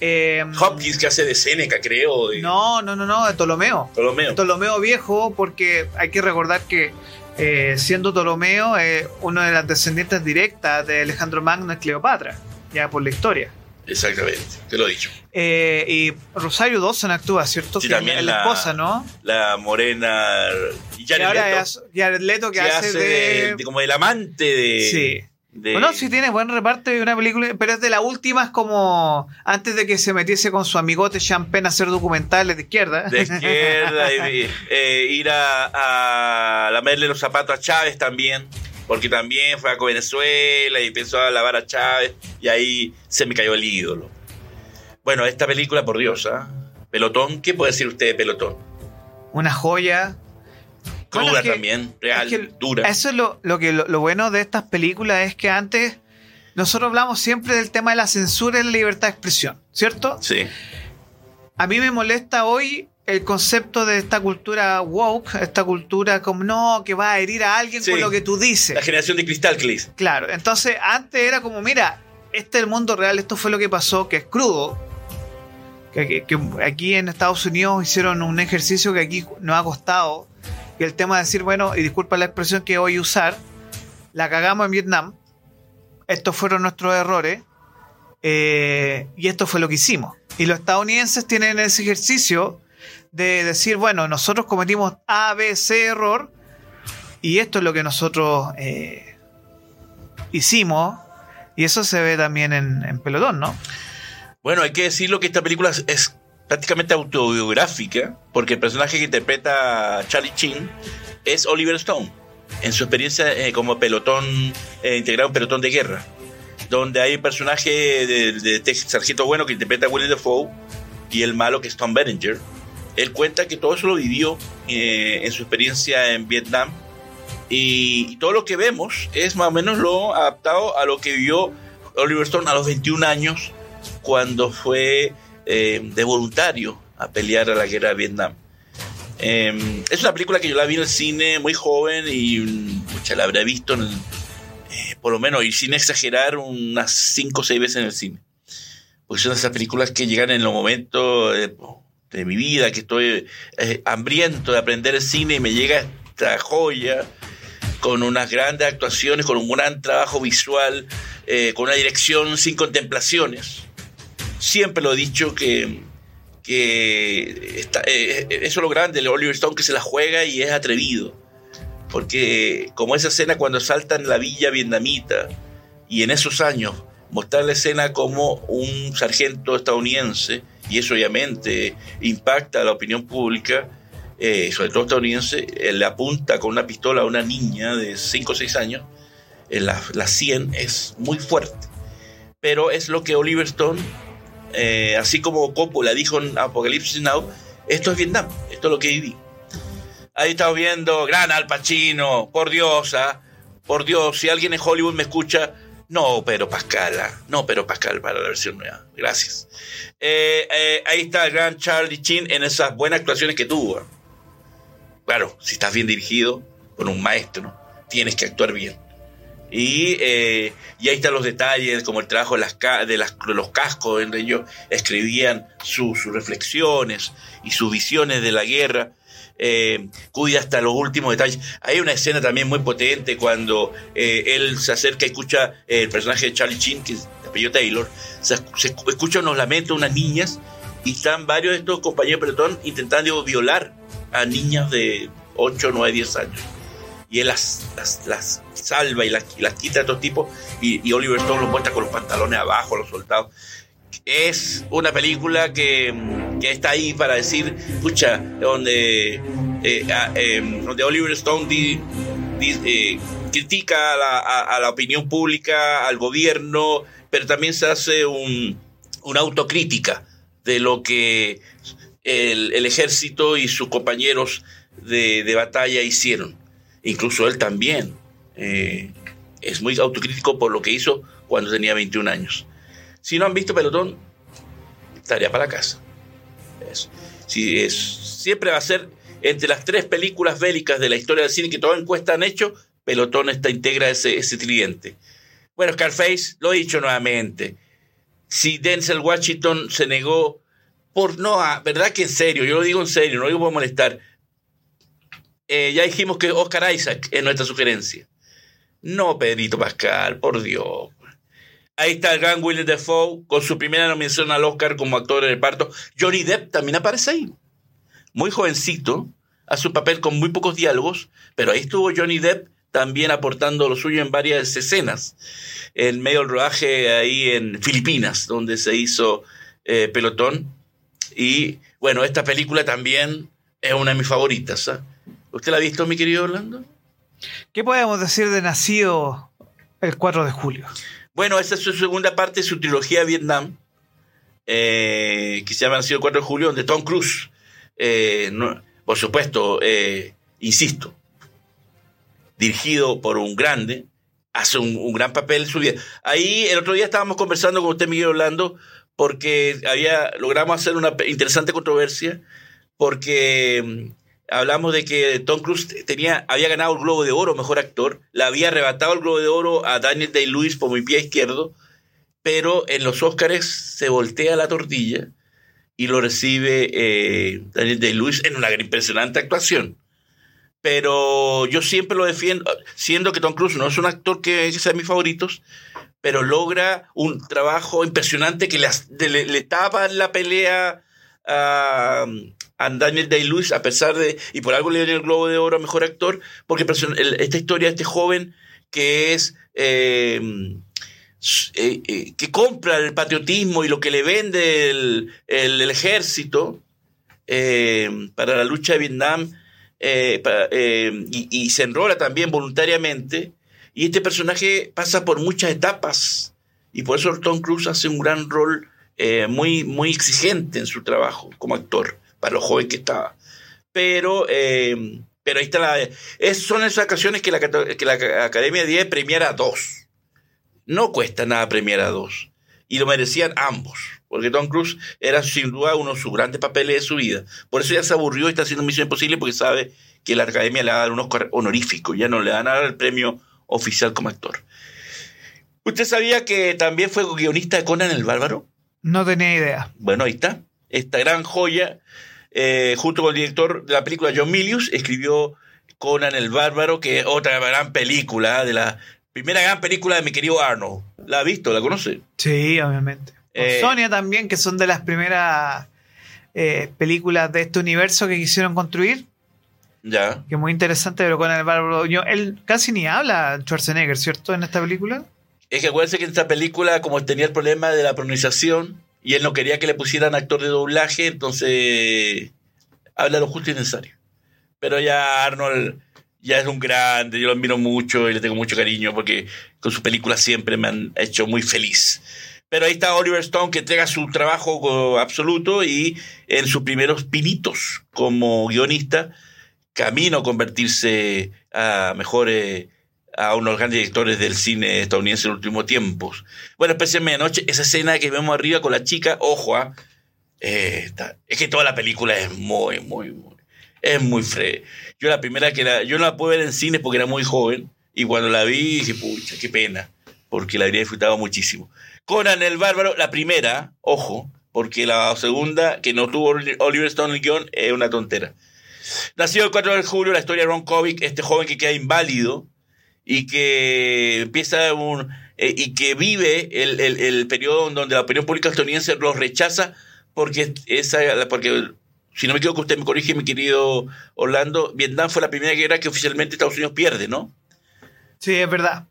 [SPEAKER 1] Eh, Hopkins que hace de Seneca, creo.
[SPEAKER 2] No, no, no, no, de Ptolomeo.
[SPEAKER 1] Ptolomeo.
[SPEAKER 2] Ptolomeo viejo, porque hay que recordar que eh, siendo Ptolomeo eh, uno de las descendientes directas de Alejandro Magno es Cleopatra, ya por la historia.
[SPEAKER 1] Exactamente, te lo he dicho.
[SPEAKER 2] Eh, y Rosario Dawson actúa, ¿cierto?
[SPEAKER 1] Sí, también la, esposa, ¿no? La morena.
[SPEAKER 2] Y Jared Leto, que, hace,
[SPEAKER 1] de, como el amante de.
[SPEAKER 2] Sí. Bueno, sí tiene buen reparto y una película, pero es de las últimas como antes de que se metiese con su amigote Champagne a hacer documentales de izquierda.
[SPEAKER 1] De izquierda, y, eh, ir a, a lamerle los zapatos a Chávez también, porque también fue a Venezuela y empezó a lavar a Chávez y ahí se me cayó el ídolo. Bueno, esta película, por Dios, ¿ah? Pelotón, ¿qué puede decir usted de Pelotón?
[SPEAKER 2] Una joya,
[SPEAKER 1] Cruda también, real, dura.
[SPEAKER 2] Eso es lo, lo que lo, bueno de estas películas es que antes nosotros hablamos siempre del tema de la censura y la libertad de expresión, ¿cierto?
[SPEAKER 1] Sí.
[SPEAKER 2] A mí me molesta hoy el concepto de esta cultura woke, esta cultura como no, que va a herir a alguien con lo que tú dices.
[SPEAKER 1] La generación de cristal, Clis.
[SPEAKER 2] Claro, entonces antes era como, mira, este es el mundo real, esto fue lo que pasó, que es crudo. que aquí en Estados Unidos hicieron un ejercicio que aquí nos ha costado y el tema de decir, bueno, y disculpa la expresión que voy a usar, la cagamos en Vietnam, estos fueron nuestros errores, eh, y esto fue lo que hicimos. Y los estadounidenses tienen ese ejercicio de decir, bueno, nosotros cometimos A, B, C error, y esto es lo que nosotros eh, hicimos, y eso se ve también en, Pelotón, ¿no?
[SPEAKER 1] Bueno, hay que decirlo que esta película es prácticamente autobiográfica, porque el personaje que interpreta Charlie Chin es Oliver Stone, en su experiencia eh, como pelotón, eh, integrado en pelotón de guerra, donde hay un personaje de, de, Sargento Bueno que interpreta a William Dafoe y el malo que es Tom Berenger. Él cuenta que todo eso lo vivió eh, en su experiencia en Vietnam y, todo lo que vemos es más o menos lo adaptado a lo que vivió Oliver Stone a los 21 años cuando fue eh, de voluntario a pelear a la guerra de Vietnam. Em, es una película que yo la vi en el cine muy joven y mucha la habré visto, eh, por lo menos, y sin exagerar, unas 5 o 6 veces en el cine. Porque son esas películas que llegan en los momentos de, mi vida, que estoy eh, hambriento de aprender cine y me llega esta joya con unas grandes actuaciones, con un gran trabajo visual, con una dirección sin contemplaciones siempre lo he dicho que, que eh, eso es lo grande de Oliver Stone, que se la juega y es atrevido. Porque como esa escena cuando saltan la villa vietnamita y en esos años mostrar la escena como un sargento estadounidense, y eso obviamente impacta a la opinión pública, eh, sobre todo estadounidense, le apunta con una pistola a una niña de 5 o 6 años, en la, la 100 es muy fuerte. Pero es lo que Oliver Stone eh, así como Coppola dijo en Apocalypse Now, esto es Vietnam, esto es lo que viví. ahí estamos viendo Gran Al Pacino, por Dios, ¿ah? por Dios, si alguien en Hollywood me escucha, no, pero Pascal, ¿ah? no, pero Pascal para la versión nueva, gracias. Eh, eh, ahí está el gran Charlie Chin en esas buenas actuaciones que tuvo. Claro, si estás bien dirigido por un maestro, tienes que actuar bien. Y, eh, y, ahí están los detalles, como el trabajo de, las, los cascos, donde ellos escribían sus reflexiones y sus visiones de la guerra. Eh, cuida hasta los últimos detalles. Hay una escena también muy potente cuando eh, él se acerca y escucha eh, el personaje de Charlie Chin, que es de apellido Taylor, se, escucha unos lamentos de unas niñas y están varios de estos compañeros de pelotón intentando violar a niñas de 8, 9, 10 años y él las, las, las salva y las, las, quita a estos tipos y, y, Oliver Stone los muestra con los pantalones abajo, los soldados. Es una película que, está ahí para decir, escucha, donde, eh, eh, donde Oliver Stone eh, critica a la, a, la, opinión pública, al gobierno, pero también se hace un, una autocrítica de lo que el, ejército y sus compañeros de, de batalla hicieron incluso él también eh, es muy autocrítico por lo que hizo cuando tenía 21 años. Si no han visto Pelotón, estaría para casa. Es, si es, siempre va a ser entre las tres películas bélicas de la historia del cine que toda encuesta han hecho, Pelotón está integra ese, ese tridente. Bueno, Scarface, lo he dicho nuevamente. Si Denzel Washington se negó por no, ¿verdad que en serio? Yo lo digo en serio, no lo digo por molestar eh, ya dijimos que Oscar Isaac es nuestra sugerencia. No, Pedrito Pascal, por Dios. Ahí está el gran William Defoe con su primera nominación al Oscar como actor en el parto. Johnny Depp también aparece ahí. Muy jovencito, a su papel con muy pocos diálogos, pero ahí estuvo Johnny Depp también aportando lo suyo en varias escenas. En medio del rodaje ahí en Filipinas, donde se hizo eh, Pelotón. Y bueno, esta película también es una de mis favoritas. ¿eh? ¿Usted la ha visto, mi querido Orlando?
[SPEAKER 2] ¿Qué podemos decir de Nacido el 4 de julio?
[SPEAKER 1] Bueno, esa es su segunda parte de su trilogía Vietnam, eh, que se llama Nacido el 4 de julio, donde Tom Cruise, eh, por supuesto, eh, insisto, dirigido por un grande, hace un, un, gran papel en su vida. Ahí el otro día estábamos conversando con usted, Miguel Orlando, porque había, logramos hacer una interesante controversia, porque hablamos de que Tom Cruise tenía, había ganado el Globo de Oro, mejor actor, le había arrebatado el Globo de Oro a Daniel Day-Lewis por mi pie izquierdo, pero en los Oscars se voltea la tortilla y lo recibe eh, Daniel Day-Lewis en una impresionante actuación. Pero yo siempre lo defiendo, siendo que Tom Cruise no es un actor que, que sea de mis favoritos, pero logra un trabajo impresionante que le, le, le tapa la pelea a, Daniel Day-Lewis, a pesar de, y por algo le dieron el Globo de Oro a Mejor Actor, porque esta historia de este joven que es, eh, eh, eh, que compra el patriotismo y lo que le vende el, el, ejército para la lucha de Vietnam, y, y se enrola también voluntariamente, y este personaje pasa por muchas etapas, y por eso Tom Cruise hace un gran rol eh, muy, muy exigente en su trabajo como actor, para lo joven que estaba. Pero, eh, pero ahí está la. Es, son esas ocasiones que la, que la Academia 10 premiara a dos. No cuesta nada premiar a dos. Y lo merecían ambos. Porque Tom Cruise era sin duda uno de sus grandes papeles de su vida. Por eso ya se aburrió y está haciendo Misión Imposible porque sabe que la Academia le va a dar un Oscar honorífico. Ya no le van a dar el premio oficial como actor. ¿Usted sabía que también fue guionista de Conan el Bárbaro?
[SPEAKER 2] No tenía idea.
[SPEAKER 1] Bueno, ahí está. Esta gran joya, eh, junto con el director de la película John Milius, escribió Conan el Bárbaro, que es otra gran película, de la primera gran película de mi querido Arnold. ¿La ha visto? ¿La conoce?
[SPEAKER 2] Sí, obviamente. Eh, Sonia también, que son de las primeras eh, películas de este universo que quisieron construir.
[SPEAKER 1] Ya.
[SPEAKER 2] Que es muy interesante, pero Conan el Bárbaro. Yo, él casi ni habla Schwarzenegger, ¿cierto? En esta película.
[SPEAKER 1] Es que acuérdense que en esta película, como tenía el problema de la pronunciación, y él no quería que le pusieran actor de doblaje, entonces habla lo justo y necesario. Pero ya Arnold ya es un grande, yo lo admiro mucho y le tengo mucho cariño porque con sus películas siempre me han hecho muy feliz. Pero ahí está Oliver Stone que entrega su trabajo absoluto y en sus primeros pinitos como guionista camino a convertirse a mejores, a unos grandes directores del cine estadounidense en los últimos tiempos. Bueno, especialmente anoche, esa escena que vemos arriba con la chica, ojo, ah, eh, es que toda la película es muy, muy, muy, es muy fre. Yo la primera que la, yo no la pude ver en cine porque era muy joven, y cuando la vi dije, pucha, qué pena, porque la habría disfrutado muchísimo. Conan el Bárbaro, la primera, ojo, porque la segunda, que no tuvo Oliver Stone el guion, es una tontera. Nacido el 4 de julio, la historia de Ron Kovic, este joven que queda inválido y que empieza un. eh, y que vive el, el, el periodo donde la opinión pública estadounidense los rechaza porque esa porque si no me equivoco usted me corrige mi querido Orlando Vietnam fue la primera guerra que oficialmente Estados Unidos pierde no
[SPEAKER 2] Sí, es verdad.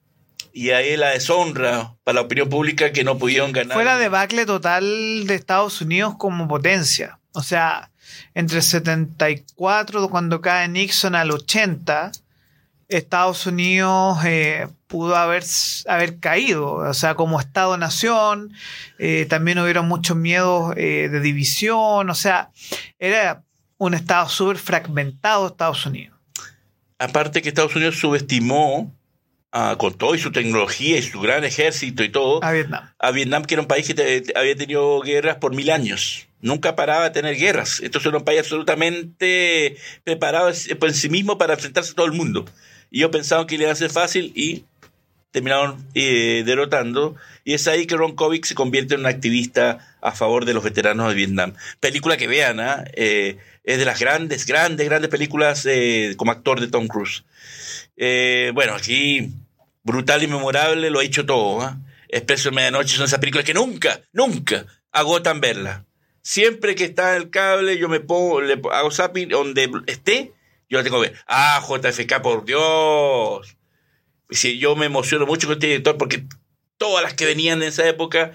[SPEAKER 1] y ahí la deshonra para la opinión pública que no pudieron ganar
[SPEAKER 2] Fue la debacle total de Estados Unidos como potencia. O sea, entre el 74, cuando cae Nixon, al 80, Estados Unidos eh, pudo haber, haber caído. O sea, como Estado-nación, eh, también hubieron muchos miedos eh, de división. O sea, era un Estado súper fragmentado Estados Unidos.
[SPEAKER 1] aparte que Estados Unidos subestimó ah, con todo y su tecnología y su gran ejército y todo
[SPEAKER 2] A Vietnam.
[SPEAKER 1] a Vietnam, que era un país que te- te- había tenido guerras por mil años. Nunca paraba de tener guerras. Entonces era un país absolutamente preparado por sí mismo para enfrentarse a todo el mundo. Y yo pensaba que le iba a ser fácil y terminaron eh, derrotando. Y es ahí que Ron Kovic se convierte en un activista a favor de los veteranos de Vietnam. Película que vean, ¿ah? Eh, es de las grandes, grandes, grandes películas eh, como actor de Tom Cruise. Eh, bueno, aquí brutal y memorable, lo ha hecho todo. ¿ah? Expreso de Medianoche son esas películas que nunca, nunca agotan verla. Siempre que está en el cable, yo me pongo, le hago zapping donde esté, yo la tengo que ver. Ah, JFK, por Dios. Sí, yo me emociono mucho con este director porque todas las que venían en esa época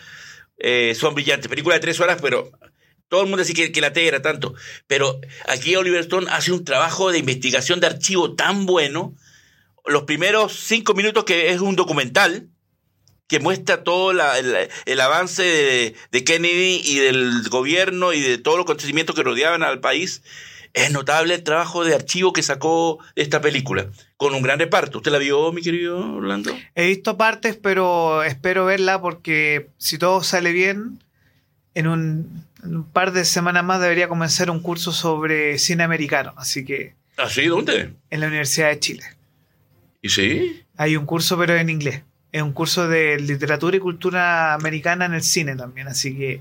[SPEAKER 1] eh, son brillantes. Película de tres horas, pero todo el mundo dice que, la T era tanto. Pero aquí Oliver Stone hace un trabajo de investigación de archivo tan bueno. Los primeros cinco minutos que es un documental que muestra todo el, el avance de, de Kennedy y del gobierno y de todos los acontecimientos que rodeaban al país. Es notable el trabajo de archivo que sacó esta película, con un gran reparto. ¿Usted la vio, mi querido Orlando?
[SPEAKER 2] He visto partes, pero espero verla porque si todo sale bien, en un, en un par de semanas más debería comenzar un curso sobre cine americano. Así que
[SPEAKER 1] ¿Ah, sí? ¿Dónde?
[SPEAKER 2] en la Universidad de Chile.
[SPEAKER 1] ¿Y sí?
[SPEAKER 2] Hay un curso, pero en inglés. Es un curso de literatura y cultura americana en el cine también. Así que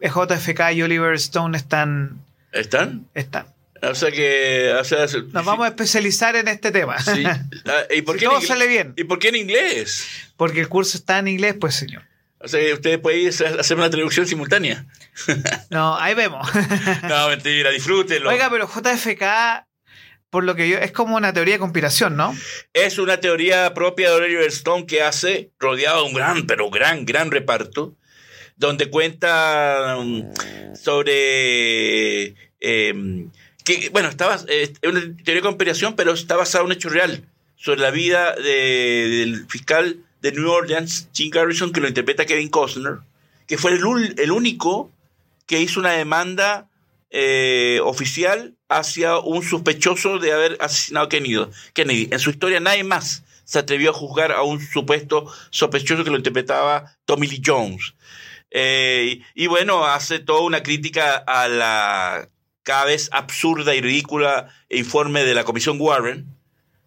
[SPEAKER 2] JFK y Oliver Stone están.
[SPEAKER 1] ¿Están?
[SPEAKER 2] están.
[SPEAKER 1] O sea que... O sea,
[SPEAKER 2] Nos vamos a especializar en este tema.
[SPEAKER 1] Sí. Ah, ¿Y por
[SPEAKER 2] Si
[SPEAKER 1] qué
[SPEAKER 2] todo sale bien.
[SPEAKER 1] ¿Y por qué en inglés?
[SPEAKER 2] Porque el curso está en inglés, pues señor.
[SPEAKER 1] O sea, usted puede ir a hacer una traducción simultánea.
[SPEAKER 2] No, ahí vemos.
[SPEAKER 1] No, mentira, disfrútenlo.
[SPEAKER 2] Oiga, pero JFK, por lo que yo. Es como una teoría de conspiración, ¿no?
[SPEAKER 1] Es una teoría propia de Oliver Stone que hace, rodeado de un gran, pero gran, gran reparto, donde cuenta um, sobre... em, que, bueno, estaba, eh, es una teoría de conspiración, pero está basada en un hecho real, sobre la vida de- del fiscal de New Orleans, Jim Garrison, que lo interpreta Kevin Costner, que fue el único que hizo una demanda eh, oficial hacia un sospechoso de haber asesinado a Kennedy. Kennedy. En su historia nadie más se atrevió a juzgar a un supuesto sospechoso que lo interpretaba Tommy Lee Jones. Eh, y bueno, hace toda una crítica a la cada vez absurda y ridícula informe de la Comisión Warren,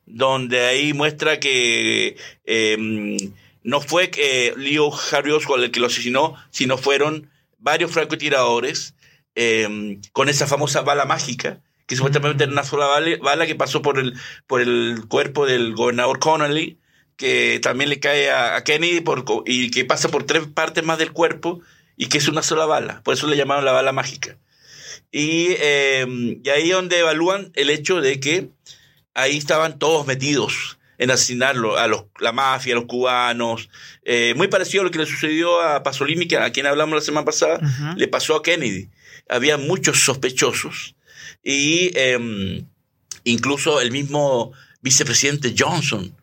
[SPEAKER 1] donde ahí muestra que eh, no fue que Leo Harry Oswald el que lo asesinó, sino fueron varios francotiradores eh, con esa famosa bala mágica, que supuestamente era una sola bala, que pasó por el, por el cuerpo del gobernador Connolly, que también le cae a, Kennedy y que pasa por tres partes más del cuerpo y que es una sola bala. Por eso le llamaron la bala mágica. Y, eh, y ahí es donde evalúan el hecho de que ahí estaban todos metidos en asesinarlo, a los, la mafia, a los cubanos. Eh, muy parecido a lo que le sucedió a Pasolini, que a quien hablamos la semana pasada, le pasó a Kennedy. Había muchos sospechosos y eh, incluso el mismo vicepresidente Johnson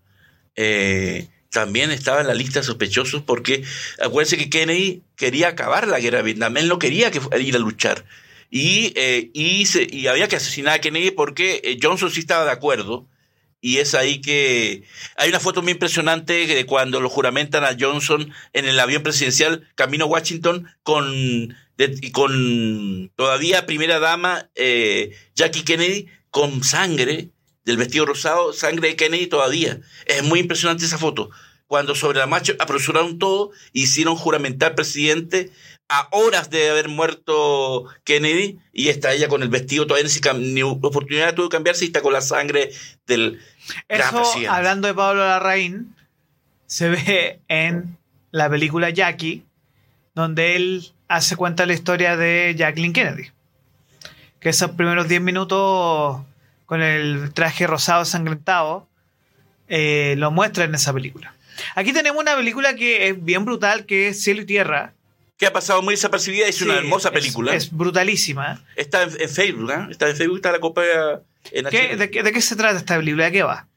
[SPEAKER 1] eh, también estaba en la lista de sospechosos porque acuérdense que Kennedy quería acabar la guerra de Vietnam, él no quería que ir a luchar. Y, eh, y, se- y había que asesinar a Kennedy porque eh, Johnson sí estaba de acuerdo. Y es ahí que hay una foto muy impresionante de cuando lo juramentan a Johnson en el avión presidencial camino a Washington con, con todavía primera dama eh, Jackie Kennedy con sangre del vestido rosado, sangre de Kennedy todavía. Es muy impresionante esa foto. Cuando sobre la marcha apresuraron todo, hicieron juramentar presidente a horas de haber muerto Kennedy y está ella con el vestido, todavía ni, ni oportunidad tuvo de cambiarse y está con la sangre del gran
[SPEAKER 2] Eso,
[SPEAKER 1] presidente.
[SPEAKER 2] hablando de Pablo Larraín, se ve en la película Jackie, donde él hace cuenta la historia de Jacqueline Kennedy. Que esos primeros 10 minutos con el traje rosado sangrentado eh, lo muestra en esa película. Aquí tenemos una película que es bien brutal, que es Cielo y Tierra.
[SPEAKER 1] que ha pasado muy desapercibida, es una
[SPEAKER 2] Sí,
[SPEAKER 1] hermosa
[SPEAKER 2] es-
[SPEAKER 1] película.
[SPEAKER 2] Es, brutalísima.
[SPEAKER 1] Está en, en Facebook, ¿ah? Está en Facebook, está la copa en
[SPEAKER 2] ¿Qué- de, qué- de qué se trata esta película? ¿De qué va?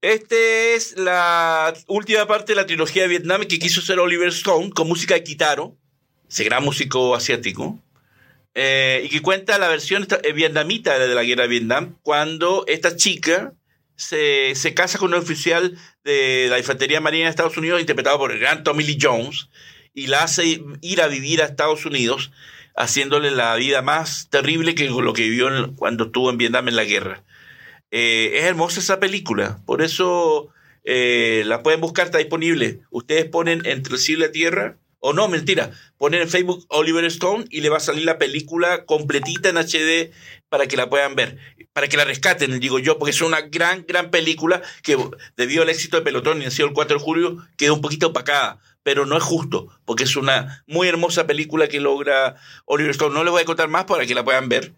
[SPEAKER 1] Este es la última parte de la trilogía de Vietnam que quiso hacer Oliver Stone con música de Kitaro, ese gran músico asiático, eh, y que cuenta la versión eh, vietnamita de la guerra de Vietnam, cuando esta chica se, se casa con un oficial de la Infantería Marina de Estados Unidos, interpretado por el gran Tommy Lee Jones, y la hace ir a vivir a Estados Unidos, haciéndole la vida más terrible que lo que vivió cuando estuvo en Vietnam en la guerra. Eh, es hermosa esa película, por eso eh, la pueden buscar, está disponible. Ustedes ponen Entre el cielo y la tierra, o no, mentira, ponen en Facebook Oliver Stone y le va a salir la película completita en HD para que la puedan ver, para que la rescaten, digo yo, porque es una gran, gran película que debido al éxito de Pelotón y nació el 4 de julio quedó un poquito opacada, pero no es justo, porque es una muy hermosa película que logra Oliver Stone. No les voy a contar más para que la puedan ver,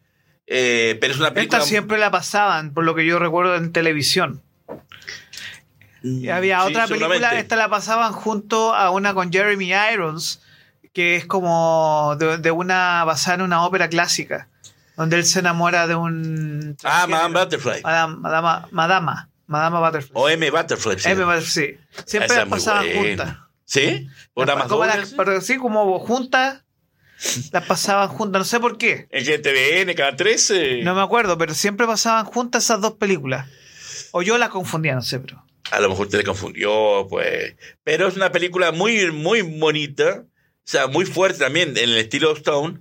[SPEAKER 1] eh, pero es una película...
[SPEAKER 2] Esta siempre la pasaban, por lo que yo recuerdo en televisión. Y había
[SPEAKER 1] Sí,
[SPEAKER 2] otra película, esta la pasaban junto a una con Jeremy Irons, que es como de, de una basada en una ópera clásica, donde él se enamora de un...
[SPEAKER 1] Ah. Madame Butterfly.
[SPEAKER 2] Madama, Madama, Madama, Madama Butterfly.
[SPEAKER 1] O M. Butterfly. sí.
[SPEAKER 2] M. Butterfly, sí. Siempre las pasaban juntas.
[SPEAKER 1] ¿Sí? ¿Por
[SPEAKER 2] Las- como
[SPEAKER 1] dobles,
[SPEAKER 2] las-
[SPEAKER 1] sí?
[SPEAKER 2] pero sí, como juntas, las pasaban juntas, no sé por qué.
[SPEAKER 1] En GTVN, cada 13.
[SPEAKER 2] No me acuerdo, pero siempre pasaban juntas esas dos películas. O yo las confundía, no sé, pero...
[SPEAKER 1] A lo mejor usted le confundió, pues. Pero es una película muy, muy bonita. O sea, muy fuerte también en el estilo Stone,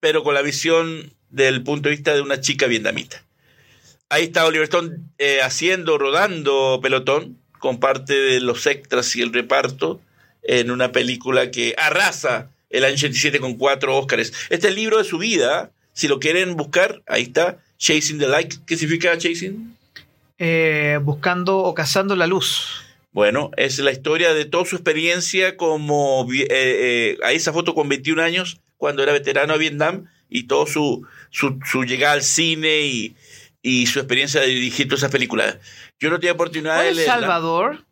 [SPEAKER 1] pero con la visión del punto de vista de una chica vietnamita. Ahí está Oliver Stone eh, haciendo, rodando pelotón, con parte de los extras y el reparto, en una película que arrasa el año 87 con cuatro Óscares. Este es el libro de su vida. Si lo quieren buscar, ahí está. Chasing the Light. ¿Qué significa Chasing?
[SPEAKER 2] eh, buscando o cazando la luz.
[SPEAKER 1] Bueno, es la historia de toda su experiencia como... eh, eh, ahí esa foto con 21 años, cuando era veterano de Vietnam, y todo su, su, su llegada al cine y, y su experiencia de dirigir todas esas películas. Yo no tenía oportunidad
[SPEAKER 2] ¿Cuál
[SPEAKER 1] de leerla.
[SPEAKER 2] Salvador?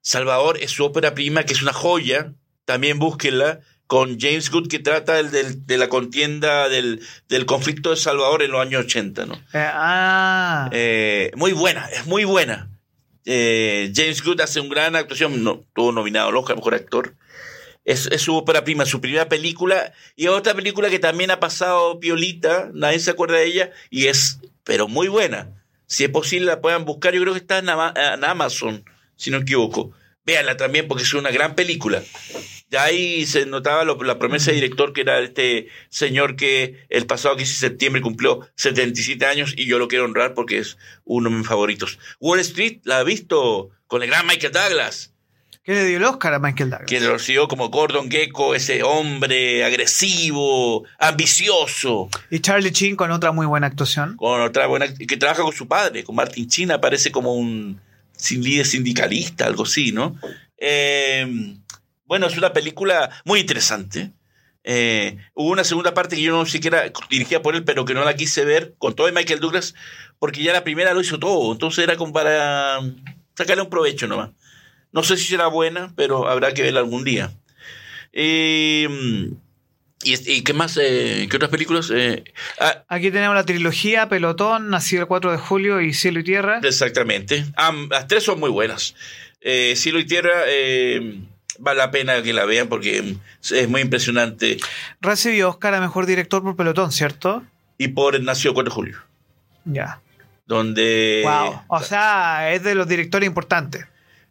[SPEAKER 1] Salvador es su ópera prima, que es una joya. También búsquenla con James Good, que trata del- del- de la contienda del, del conflicto de Salvador en los años 80, ¿no?
[SPEAKER 2] Eh, ah,
[SPEAKER 1] Eh, muy buena, es muy buena. Eh, James Good hace una gran actuación, no, tuvo nominado al Oscar, mejor actor. Es, su ópera prima, su primera película. Y otra película que también ha pasado piolita, nadie se acuerda de ella, y es, pero muy buena. Si es posible, la puedan buscar. Yo creo que está en, Ama- en Amazon, si no me equivoco. Véanla también porque es una gran película. Ya ahí se notaba la promesa de director que era este señor que el pasado 15 de septiembre cumplió 77 años y yo lo quiero honrar porque es uno de mis favoritos. Wall Street la ha visto con el gran Michael Douglas,
[SPEAKER 2] ¿qué le dio el Oscar a Michael Douglas?
[SPEAKER 1] quien lo recibió como Gordon Gecko, ese hombre agresivo, ambicioso,
[SPEAKER 2] Y Charlie Chin con otra muy buena actuación.
[SPEAKER 1] con otra buena, que trabaja con su padre, con Martin China, parece como un líder sindicalista, algo así, ¿no? Eh, bueno, es una película muy interesante. Eh, hubo una segunda parte que yo no siquiera dirigía por él, pero que no la quise ver, con todo de Michael Douglas, porque ya la primera lo hizo todo, entonces era como para sacarle un provecho nomás. No sé si será buena, pero habrá que verla algún día. Eh, ¿y, y qué más? eh, ¿Qué otras películas? Eh, ah,
[SPEAKER 2] Aquí tenemos la trilogía Pelotón, Nacido el 4 de julio y Cielo y Tierra.
[SPEAKER 1] Exactamente. Am- las tres son muy buenas. Eh, Cielo y Tierra, vale la pena que la vean porque es muy impresionante.
[SPEAKER 2] Recibió Oscar a Mejor Director por Pelotón, ¿cierto?
[SPEAKER 1] Y por Nació 4 de Julio.
[SPEAKER 2] Ya.
[SPEAKER 1] Donde...
[SPEAKER 2] Wow. O sea, es de los directores importantes.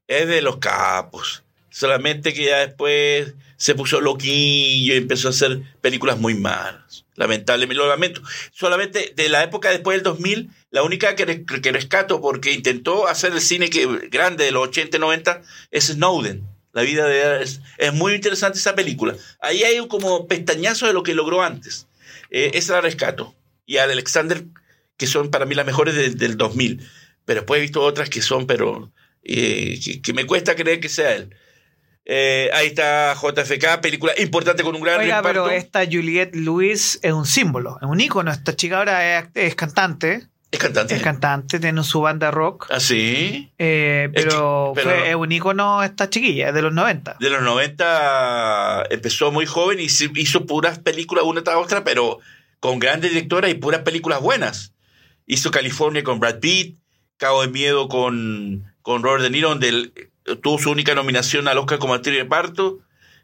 [SPEAKER 1] Es de los capos. Solamente que ya después se puso loquillo y empezó a hacer películas muy malas. Lamentablemente, lo lamento. Solamente de la época después del 2000, la única que, rescato porque intentó hacer el cine que, grande de los 80 y 90 es Snowden. La vida de es, es muy interesante esa película. Ahí hay como pestañazo de lo que logró antes. Eh, esa la rescato. Y al Alexander, que son para mí las mejores de, del 2000. Pero después he visto otras que son, pero eh, que, que, me cuesta creer que sea él. Eh, ahí está JFK, película importante con un gran
[SPEAKER 2] Oiga,
[SPEAKER 1] reparto.
[SPEAKER 2] pero esta Juliette Lewis es un símbolo, es un ícono. Esta chica ahora es, es cantante.
[SPEAKER 1] Es cantante.
[SPEAKER 2] Es cantante, tiene su banda rock.
[SPEAKER 1] ¿Ah, sí?
[SPEAKER 2] Eh, pero,
[SPEAKER 1] Es que- pero-
[SPEAKER 2] fue- es un ícono esta chiquilla, es de los 90.
[SPEAKER 1] De los 90 empezó muy joven y hizo puras películas una tras otra, pero con grandes directoras y puras películas buenas. Hizo California con Brad Pitt, Cabo de Miedo con, con Robert De Niro, donde él tuvo su única nominación al Oscar como actriz de reparto.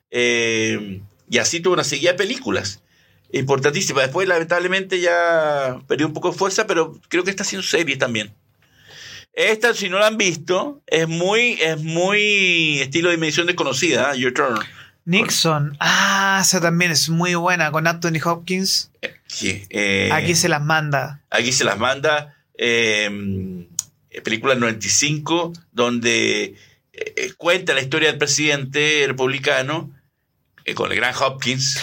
[SPEAKER 1] eh, y así tuvo una seguida de películas. Importantísima. Después, lamentablemente, ya perdió un poco de fuerza, pero creo que está haciendo series también. Esta, si no la han visto, es muy, es muy estilo de dimensión desconocida, ¿eh? Your Turn.
[SPEAKER 2] Nixon, ah, esa también es muy buena con Anthony Hopkins.
[SPEAKER 1] Sí, eh,
[SPEAKER 2] Aquí se las manda.
[SPEAKER 1] aquí se las manda. eh, película 95, donde eh, eh, cuenta la historia del presidente republicano eh, con el gran Hopkins.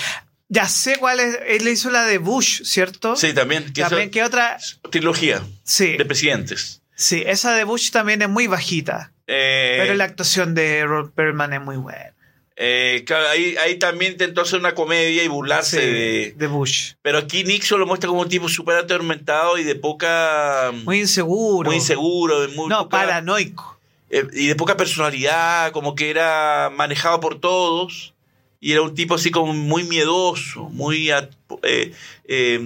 [SPEAKER 2] Ya sé cuál es. Él hizo la de Bush, ¿cierto?
[SPEAKER 1] Sí, también. Que
[SPEAKER 2] También, ¿qué otra?
[SPEAKER 1] trilogía
[SPEAKER 2] Sí,
[SPEAKER 1] de presidentes.
[SPEAKER 2] sí, esa de Bush también es muy bajita.
[SPEAKER 1] Eh,
[SPEAKER 2] Pero la actuación de Robert Perlman es muy buena.
[SPEAKER 1] Eh, claro, ahí, ahí también intentó hacer una comedia y burlarse
[SPEAKER 2] Sí,
[SPEAKER 1] de...
[SPEAKER 2] de Bush.
[SPEAKER 1] Pero aquí Nixon lo muestra como un tipo súper atormentado y de poca...
[SPEAKER 2] Muy inseguro.
[SPEAKER 1] muy inseguro, muy
[SPEAKER 2] No,
[SPEAKER 1] poca-
[SPEAKER 2] paranoico.
[SPEAKER 1] eh, y de poca personalidad, como que era manejado por todos. Y era un tipo así como muy miedoso, muy eh, eh,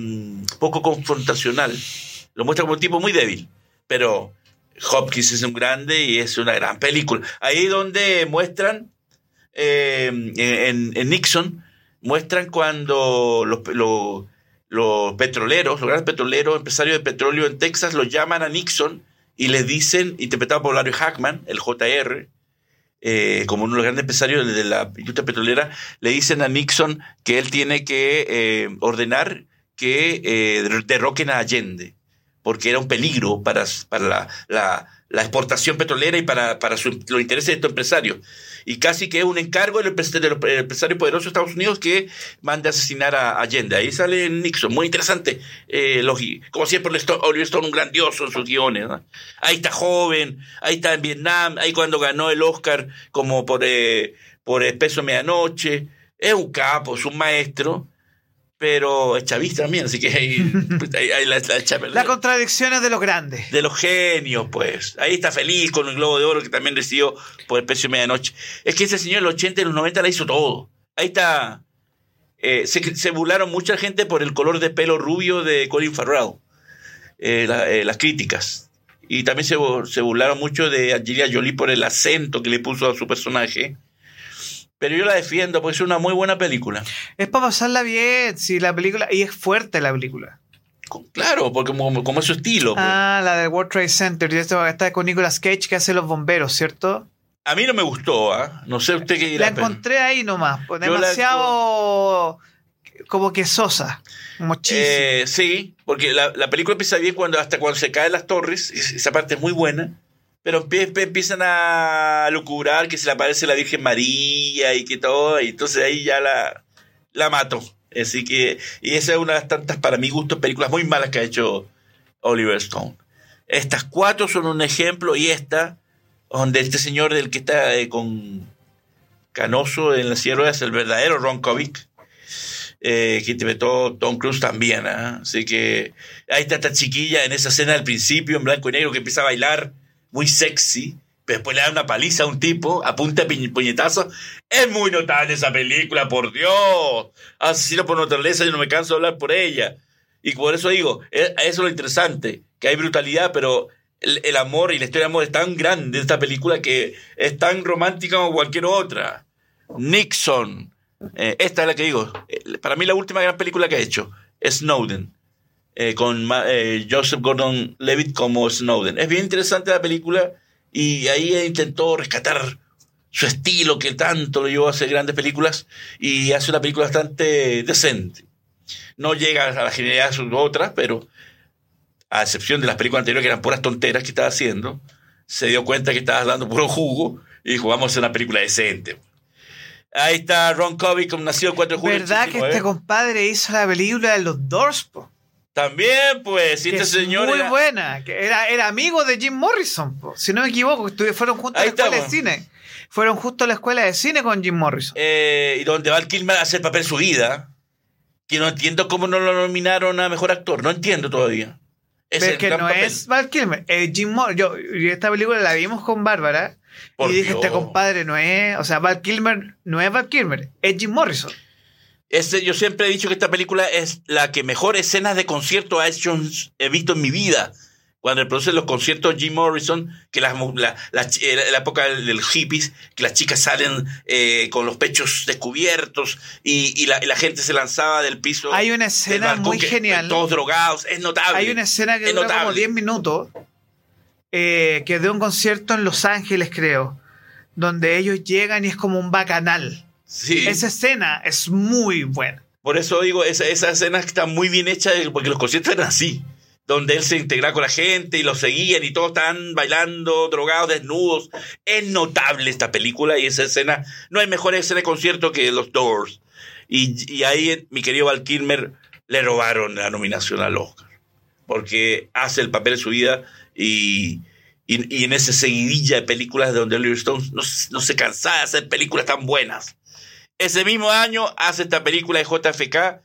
[SPEAKER 1] poco confrontacional. Lo muestra como un tipo muy débil. Pero Hopkins es un grande y es una gran película. Ahí donde muestran, eh, en, Nixon, muestran cuando los, los, petroleros, los grandes petroleros, empresarios de petróleo en Texas, los llaman a Nixon y les dicen, interpretado por Larry Hackman, el JR, eh, como uno de los grandes empresarios de la industria petrolera, le dicen a Nixon que él tiene que eh, ordenar que eh, derroquen a Allende, porque era un peligro para, para la- la exportación petrolera y para, para los intereses de estos empresarios. Y casi que es un encargo del empres- de los empresarios poderosos de Estados Unidos que mande a asesinar a Allende. Ahí sale Nixon, muy interesante. Eh, los como siempre, Oliver Stone, un grandioso en sus guiones. ¿no? Ahí está joven, ahí está en Vietnam, ahí cuando ganó el Oscar como por, eh, por Espeso Medianoche. Es un capo, es un maestro, pero es chavista también, así que ahí, ahí- ahí la, la.
[SPEAKER 2] Las contradicciones de los grandes.
[SPEAKER 1] De los genios, pues. Ahí está feliz con el Globo de Oro que también recibió por el precio de medianoche. Es que ese señor en los 80 y los 90 la hizo todo. Ahí está. Eh, se, se burlaron mucha gente por el color de pelo rubio de Colin Farrell. Eh, la- eh, las críticas. Y también se, se burlaron mucho de Angelina Jolie por el acento que le puso a su personaje. Pero yo la defiendo porque es una muy buena película.
[SPEAKER 2] Es para pasarla bien, sí, la película. Y es fuerte la película.
[SPEAKER 1] Claro, porque como, como es su estilo. pues.
[SPEAKER 2] Ah, la del World Trade Center. Y esto está con Nicolas Cage que hace los bomberos, ¿cierto?
[SPEAKER 1] A mí no me gustó, ¿ah? No sé usted qué dirá.
[SPEAKER 2] La
[SPEAKER 1] pero-
[SPEAKER 2] encontré ahí nomás. pues,
[SPEAKER 1] la-
[SPEAKER 2] demasiado como que sosa. Muchísimo.
[SPEAKER 1] Eh, sí, porque la, la película empieza bien cuando hasta cuando se caen las torres, es- esa parte es muy buena, pero empie- empie- empiezan a lucubrar que se le aparece la Virgen María y que todo, y entonces ahí ya la, la mato. Así que, y esa es una de las tantas, para mi gusto, películas muy malas que ha hecho Oliver Stone. Estas cuatro son un ejemplo, y esta, donde este señor del que está eh, con Canoso en la sierra es el verdadero Ron Kovic eh, que interpretó Tom Cruise también. ¿ah? Así que ahí está esta chiquilla en esa escena del principio, en blanco y negro, que empieza a bailar muy sexy, pero después le da una paliza a un tipo, a punta de pi- puñetazo. Es muy notable esa película, por Dios. Asesino por naturaleza, yo no me canso de hablar por ella. Y por eso digo, e- eso es lo interesante, que hay brutalidad, pero el, amor y la historia de amor es tan grande de esta película que es tan romántica como cualquier otra. Nixon. Eh, esta es la que digo. Eh, Para mí la última gran película que ha hecho. Snowden. Eh, con eh, Joseph Gordon Levitt como Snowden. Es bien interesante la película y ahí intentó rescatar su estilo que tanto lo llevó a hacer grandes películas y hace una película bastante decente. No llega a la genialidad de sus otras, pero a excepción de las películas anteriores que eran puras tonteras que estaba haciendo, se dio cuenta que estaba dando puro jugo y dijo, vamos a hacer una película decente. Ahí está Ron Covey con Nacido el 4 de julio. del
[SPEAKER 2] ¿Verdad que
[SPEAKER 1] 89.
[SPEAKER 2] este compadre hizo la película de los Doors? po?
[SPEAKER 1] También, pues, este
[SPEAKER 2] es
[SPEAKER 1] señor
[SPEAKER 2] muy
[SPEAKER 1] era-
[SPEAKER 2] buena. Que era, era amigo de Jim Morrison, po. si no me equivoco. fueron juntos a
[SPEAKER 1] Ahí
[SPEAKER 2] la escuela
[SPEAKER 1] estamos.
[SPEAKER 2] de cine. Fueron justo a la escuela de cine con Jim Morrison.
[SPEAKER 1] eh, y donde Val Kilmer hace el papel su vida, que no entiendo cómo no lo nominaron a Mejor Actor, no entiendo todavía. Es el
[SPEAKER 2] que
[SPEAKER 1] gran
[SPEAKER 2] no
[SPEAKER 1] papel.
[SPEAKER 2] es Val Kilmer, es Jim Morrison. Yo, esta película la vimos con Bárbara.
[SPEAKER 1] Por
[SPEAKER 2] y dije, este
[SPEAKER 1] Dios.
[SPEAKER 2] compadre no es. O sea, Val Kilmer no es Val Kilmer, es Jim Morrison.
[SPEAKER 1] Este, yo siempre he dicho que esta película es la que mejor escenas de concierto ha hecho, he visto en mi vida. Cuando produce los conciertos Jim Morrison, que la, la, la época del hippies, que las chicas salen eh, con los pechos descubiertos y, y la, y la gente se lanzaba del piso.
[SPEAKER 2] Hay una escena muy
[SPEAKER 1] que-
[SPEAKER 2] genial.
[SPEAKER 1] Todos drogados, es notable.
[SPEAKER 2] Hay una escena que
[SPEAKER 1] Es
[SPEAKER 2] dura como
[SPEAKER 1] notable.
[SPEAKER 2] 10 minutos, eh, que es de un concierto en Los Ángeles, creo, donde ellos llegan y es como un bacanal.
[SPEAKER 1] Sí.
[SPEAKER 2] Esa escena es muy buena.
[SPEAKER 1] Por eso digo, esa, esa escena está muy bien hecha, eh, porque los conciertos eran así, donde él se integraba con la gente y lo seguían y todos estaban bailando, drogados, desnudos. Es notable esta película y esa escena, no hay mejor escena de concierto que los Doors. Y, y ahí mi querido Val Kilmer le robaron la nominación al Oscar, porque hace el papel de su vida y, y, y en esa seguidilla de películas de donde Oliver Stone no, no se cansaba de hacer películas tan buenas. Ese mismo año hace esta película de JFK,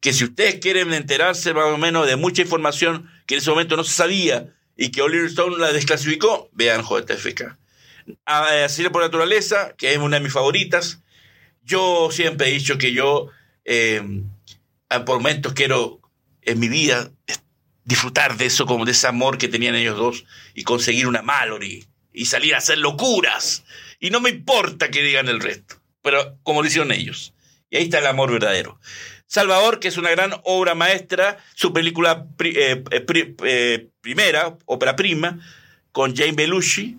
[SPEAKER 1] que si ustedes quieren enterarse más o menos de mucha información que en ese momento no se sabía y que Oliver Stone la desclasificó, vean JFK. A- Así por naturaleza, que es una de mis favoritas. Yo siempre he dicho que yo, eh, por momentos quiero en mi vida disfrutar de eso, como de ese amor que tenían ellos dos y conseguir una Mallory y salir a hacer locuras. Y no me importa que digan el resto, pero como lo hicieron ellos. Y ahí está el amor verdadero. Salvador, que es una gran obra maestra, su película eh, eh, eh, primera, ópera prima, con Jane Belushi,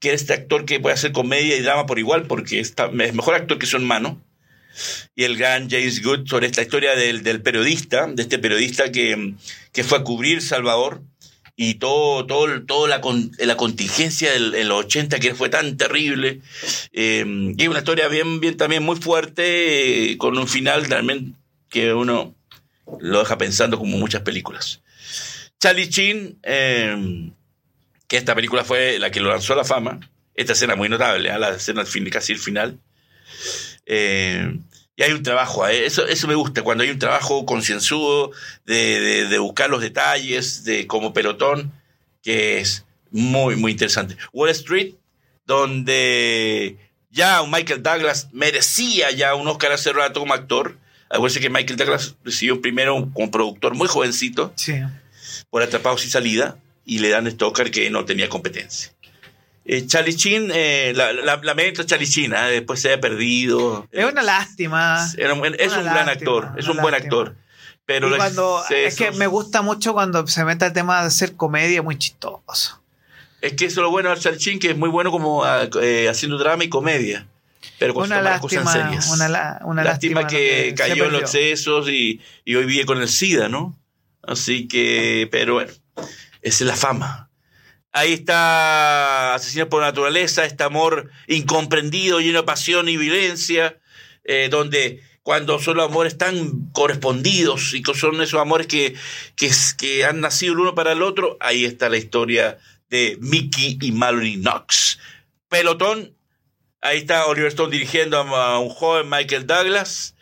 [SPEAKER 1] que es este actor que puede hacer comedia y drama por igual, porque está- es mejor actor que su hermano. Y el gran James Good sobre esta historia del, del periodista, de este periodista que, que fue a cubrir Salvador y todo, todo, toda la, la contingencia en los 80 que fue tan terrible. Eh, y una historia bien, bien también muy fuerte, eh, con un final también que uno lo deja pensando como muchas películas. Charlie Chin, eh, que esta película fue la que lo lanzó a la fama. Esta escena muy notable, ¿eh? la escena casi el final. Eh, y hay un trabajo, ¿eh? eso, eso me gusta, cuando hay un trabajo concienzudo de, de- de buscar los detalles, de como pelotón, que es muy, muy interesante. Wall Street, donde ya un Michael Douglas merecía ya un Oscar hace rato como actor. Acuérdense que Michael Douglas recibió primero como productor muy jovencito
[SPEAKER 2] Sí.
[SPEAKER 1] por Atrapados sin Salida y le dan este Oscar que no tenía competencia. Eh, Charlie Chin, eh, la, Chin, ¿eh? después se haya perdido.
[SPEAKER 2] Es una lástima.
[SPEAKER 1] Era es
[SPEAKER 2] una
[SPEAKER 1] un gran
[SPEAKER 2] lástima,
[SPEAKER 1] actor, es un buen
[SPEAKER 2] lástima.
[SPEAKER 1] actor. Pero
[SPEAKER 2] Y cuando, es que me gusta mucho cuando se mete el tema de hacer comedia muy chistoso.
[SPEAKER 1] es que eso es lo bueno de Charlie Chin, que es muy bueno como ah, eh, haciendo drama y comedia. Pero con
[SPEAKER 2] Una
[SPEAKER 1] las cosas
[SPEAKER 2] lástima,
[SPEAKER 1] serias.
[SPEAKER 2] una, la- una
[SPEAKER 1] lástima,
[SPEAKER 2] lástima,
[SPEAKER 1] que, cayó en los excesos y, y hoy vive con el SIDA, ¿no? Así que, pero bueno, esa es la fama. Ahí está Asesinos por Naturaleza, este amor incomprendido, lleno de pasión y violencia, eh, donde cuando son los amores tan correspondidos y son esos amores que, que, han nacido el uno para el otro, ahí está la historia de Mickey y Mallory Knox. Pelotón, ahí está Oliver Stone dirigiendo a, a un joven Michael Douglas,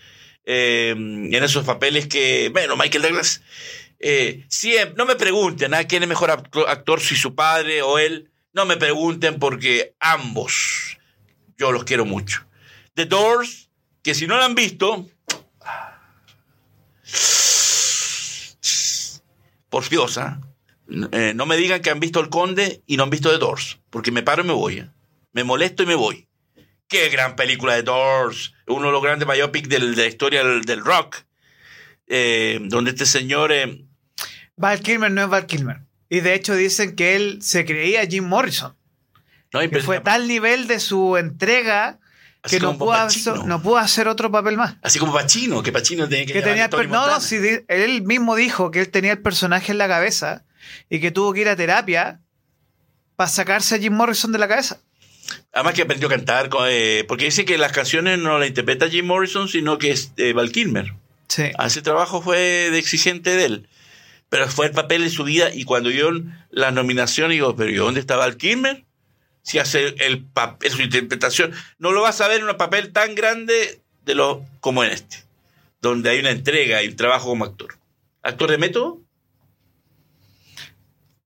[SPEAKER 1] eh, en esos papeles que, bueno, Michael Douglas, eh, no me pregunten a quién es mejor actor, si su padre o él, no me pregunten porque ambos yo los quiero mucho. The Doors, que si no lo han visto, por Dios, ¿ah? Eh, no me digan que han visto El Conde y no han visto The Doors, porque me paro y me voy. ¿eh? Me molesto y me voy. Qué gran película de Doors. Uno de los grandes biopics de la historia del, rock. Eh, donde este señor...
[SPEAKER 2] Val Kilmer no es Val Kilmer. Y de hecho dicen que él se creía Jim Morrison.
[SPEAKER 1] no,
[SPEAKER 2] Que fue tal nivel de su entrega
[SPEAKER 1] Así
[SPEAKER 2] que no pudo, hacer, no pudo hacer otro papel más.
[SPEAKER 1] Así como Pacino, que Pacino tenía que,
[SPEAKER 2] Que tenía el no, no, di- él mismo dijo que él tenía el personaje en la cabeza y que tuvo que ir a terapia para sacarse a Jim Morrison de la cabeza.
[SPEAKER 1] Además que aprendió a cantar, eh, porque dice que las canciones no las interpreta Jim Morrison, sino que es eh, Val Kilmer.
[SPEAKER 2] Sí.
[SPEAKER 1] Ese trabajo fue de exigente de él. Pero fue el papel de su vida y cuando yo la nominación digo, pero ¿y dónde está Val Kilmer? Si hace el papel, su interpretación, no lo vas a ver en un papel tan grande de lo como en este, donde hay una entrega y un trabajo como actor. ¿Actor de método?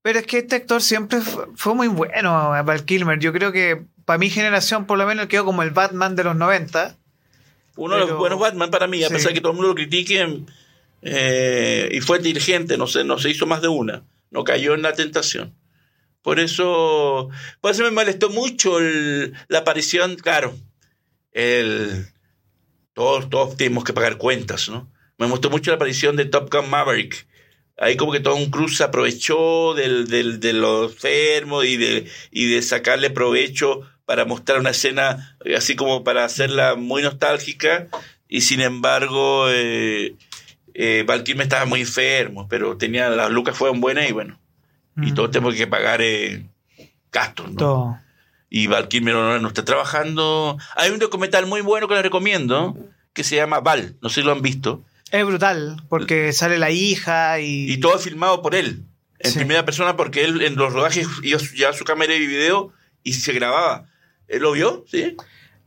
[SPEAKER 2] Pero es que este actor siempre fue, muy bueno, Val Kilmer. Yo creo que para mi generación, por lo menos, quedó como el Batman de los 90.
[SPEAKER 1] Uno de los buenos Batman para mí, a
[SPEAKER 2] Sí.
[SPEAKER 1] pesar de que todo el mundo lo critique, eh, y fue inteligente, no se, no se hizo más de una, no cayó en la tentación. Por eso, por eso me molestó mucho el- la aparición, claro, el, todos, todos tenemos que pagar cuentas, ¿no? Me molestó mucho la aparición de Top Gun Maverick. Ahí como que Tom Cruise se aprovechó del, del, de lo enfermo y de, y de sacarle provecho para mostrar una escena eh, así como para hacerla muy nostálgica y sin embargo eh, eh, Val Kilmer estaba muy enfermo, pero tenía las lucas fueron buenas y bueno, y
[SPEAKER 2] Mm.
[SPEAKER 1] todos tenemos que pagar eh, gastos, ¿no?
[SPEAKER 2] Todo.
[SPEAKER 1] Y Val Kilmer no, no está trabajando. Hay un documental muy bueno que les recomiendo que se llama Val, no sé si lo han visto.
[SPEAKER 2] Es brutal, porque sale la hija y...
[SPEAKER 1] Y todo filmado por él, en
[SPEAKER 2] Sí.
[SPEAKER 1] primera persona, porque él en los rodajes iba llevaba su cámara y video y se grababa. ¿Él lo vio? ¿Sí?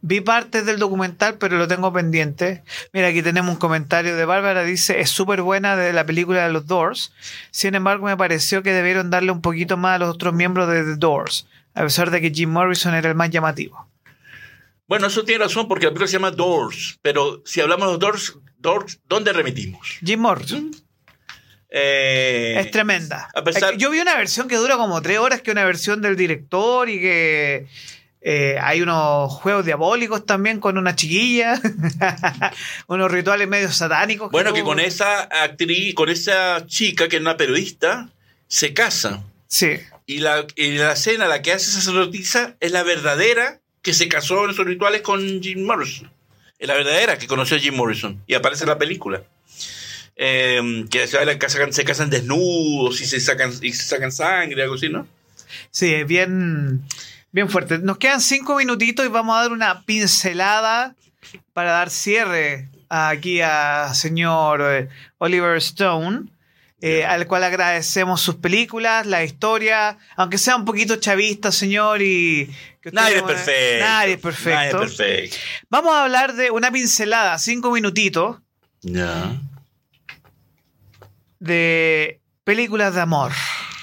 [SPEAKER 2] Vi partes del documental, pero lo tengo pendiente. Mira, aquí tenemos un comentario de Bárbara. Dice, es súper buena de la película de los Doors. Sin embargo, me pareció que debieron darle un poquito más a los otros miembros de The Doors, a pesar de que Jim Morrison era el más llamativo.
[SPEAKER 1] Bueno, eso tiene razón porque la película se llama Doors, pero si hablamos de los Doors, Doors ¿dónde remitimos?
[SPEAKER 2] Jim Morrison.
[SPEAKER 1] Eh,
[SPEAKER 2] es tremenda.
[SPEAKER 1] a pesar-
[SPEAKER 2] Yo vi una versión que dura como tres horas, que es una versión del director y que eh, hay unos juegos diabólicos también con una chiquilla, unos rituales medio satánicos.
[SPEAKER 1] bueno, que con esa actriz, con esa chica que es una periodista, se casa.
[SPEAKER 2] Sí,
[SPEAKER 1] Y la, y la escena, la que hace esa sacerdotisa, es la verdadera que se casó en esos rituales con Jim Morrison. Es la verdadera que conoció a Jim Morrison. Y aparece en la película. Eh, que se, se casan desnudos y se sacan, y se sacan sangre, algo así, ¿no?
[SPEAKER 2] sí, es bien, bien fuerte. Nos quedan cinco minutitos y vamos a dar una pincelada para dar cierre aquí a señor eh, Oliver Stone. eh, al cual agradecemos sus películas, la historia, aunque sea un poquito chavista, señor, y... que
[SPEAKER 1] Nadie es
[SPEAKER 2] no-
[SPEAKER 1] perfecto.
[SPEAKER 2] Nadie es perfecto.
[SPEAKER 1] Nadie es perfecto.
[SPEAKER 2] Vamos a hablar de una pincelada, cinco minutitos,
[SPEAKER 1] Ya.
[SPEAKER 2] de películas de amor.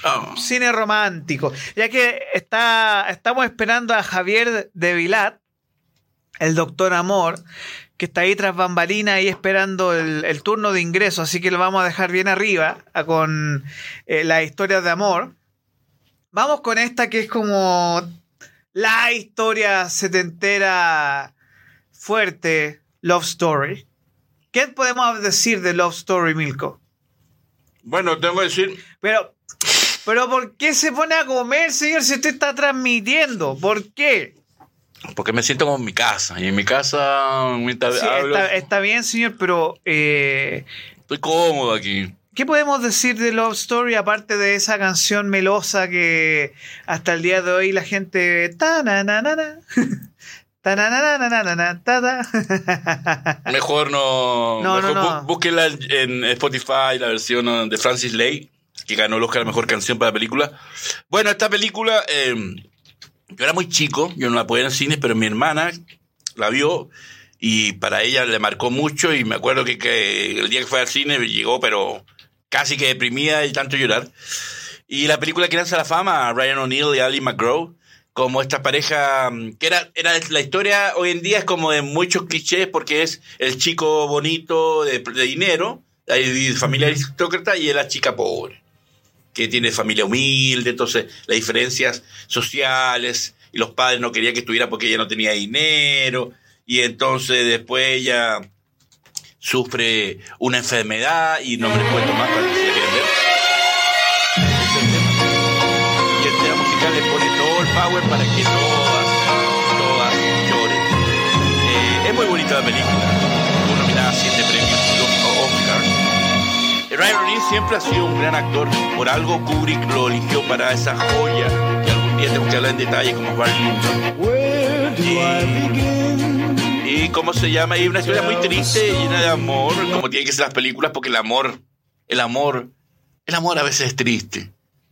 [SPEAKER 1] Oh.
[SPEAKER 2] Cine romántico. Ya que está, estamos esperando a Javier de Vilat, el doctor Amor, que está ahí tras bambalina ahí esperando el, el turno de ingreso, así que lo vamos a dejar bien arriba con eh, las historias de amor. Vamos con esta que es como la historia setentera fuerte, Love Story. ¿Qué podemos decir de Love Story, Milko?
[SPEAKER 1] Bueno, tengo que decir,
[SPEAKER 2] Pero, pero ¿por qué se pone a comer, señor, si usted está transmitiendo? ¿Por qué?
[SPEAKER 1] porque me siento como en mi casa. Y en mi casa, mientras
[SPEAKER 2] Sí,
[SPEAKER 1] hablo,
[SPEAKER 2] está, está bien, señor, pero eh,
[SPEAKER 1] estoy cómodo aquí.
[SPEAKER 2] ¿qué podemos decir de Love Story aparte de esa canción melosa que hasta el día de hoy la gente...
[SPEAKER 1] Mejor no.
[SPEAKER 2] No,
[SPEAKER 1] mejor
[SPEAKER 2] no, no.
[SPEAKER 1] bú- Búsquenla en Spotify, la versión de Francis Lay, que ganó el Oscar a Mejor Canción para la película. Bueno, esta película, eh, yo era muy chico, yo no la podía en cine, pero mi hermana la vio y para ella le marcó mucho y me acuerdo que, que el día que fue al cine llegó, pero casi que deprimida y tanto llorar. Y la película que lanza la fama Ryan O'Neill y Ali McGraw, como esta pareja, mm, que era, era la historia hoy en día es como de muchos clichés porque es el chico bonito de, de dinero, de familia aristócrata y es la chica pobre, que tiene familia humilde, entonces las diferencias sociales y los padres no querían que estuviera porque ella no tenía dinero y entonces después ella sufre una enfermedad y no me cuento más para que se tema. Y tema musical le pone todo el power para que todas, todas lloren. Eh, es muy bonita la película. Ryan Reynolds siempre ha sido un gran actor. Por algo Kubrick lo eligió para esa joya que algún día tengo que hablar en detalle como Barry y, y cómo se llama, y una historia muy triste, llena de amor, como tienen que ser las películas, porque el amor, el amor, el amor a veces es triste.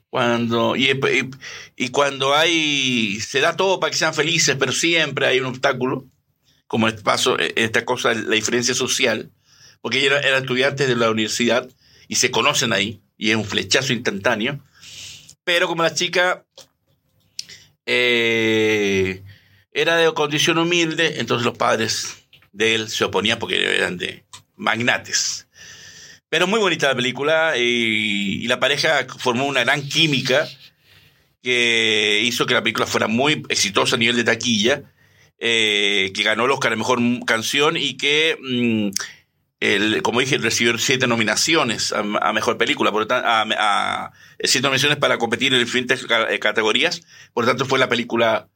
[SPEAKER 1] Cuando, y, y, y cuando hay, se da todo para que sean felices, pero siempre hay un obstáculo, como este paso, esta cosa, la diferencia social, porque ellos eran estudiantes de la universidad y se conocen ahí, y es un flechazo instantáneo. Pero como la chica eh, era de condición humilde, entonces los padres de él se oponían porque eran de magnates. Pero muy bonita la película y, la pareja formó una gran química que hizo que la película fuera muy exitosa a nivel de taquilla, eh, que ganó el Oscar a Mejor Canción y que, mm, el, como dije, recibió siete nominaciones a, a Mejor Película, por lo tanto, a, a, siete nominaciones para competir en diferentes categorías, por lo tanto fue la película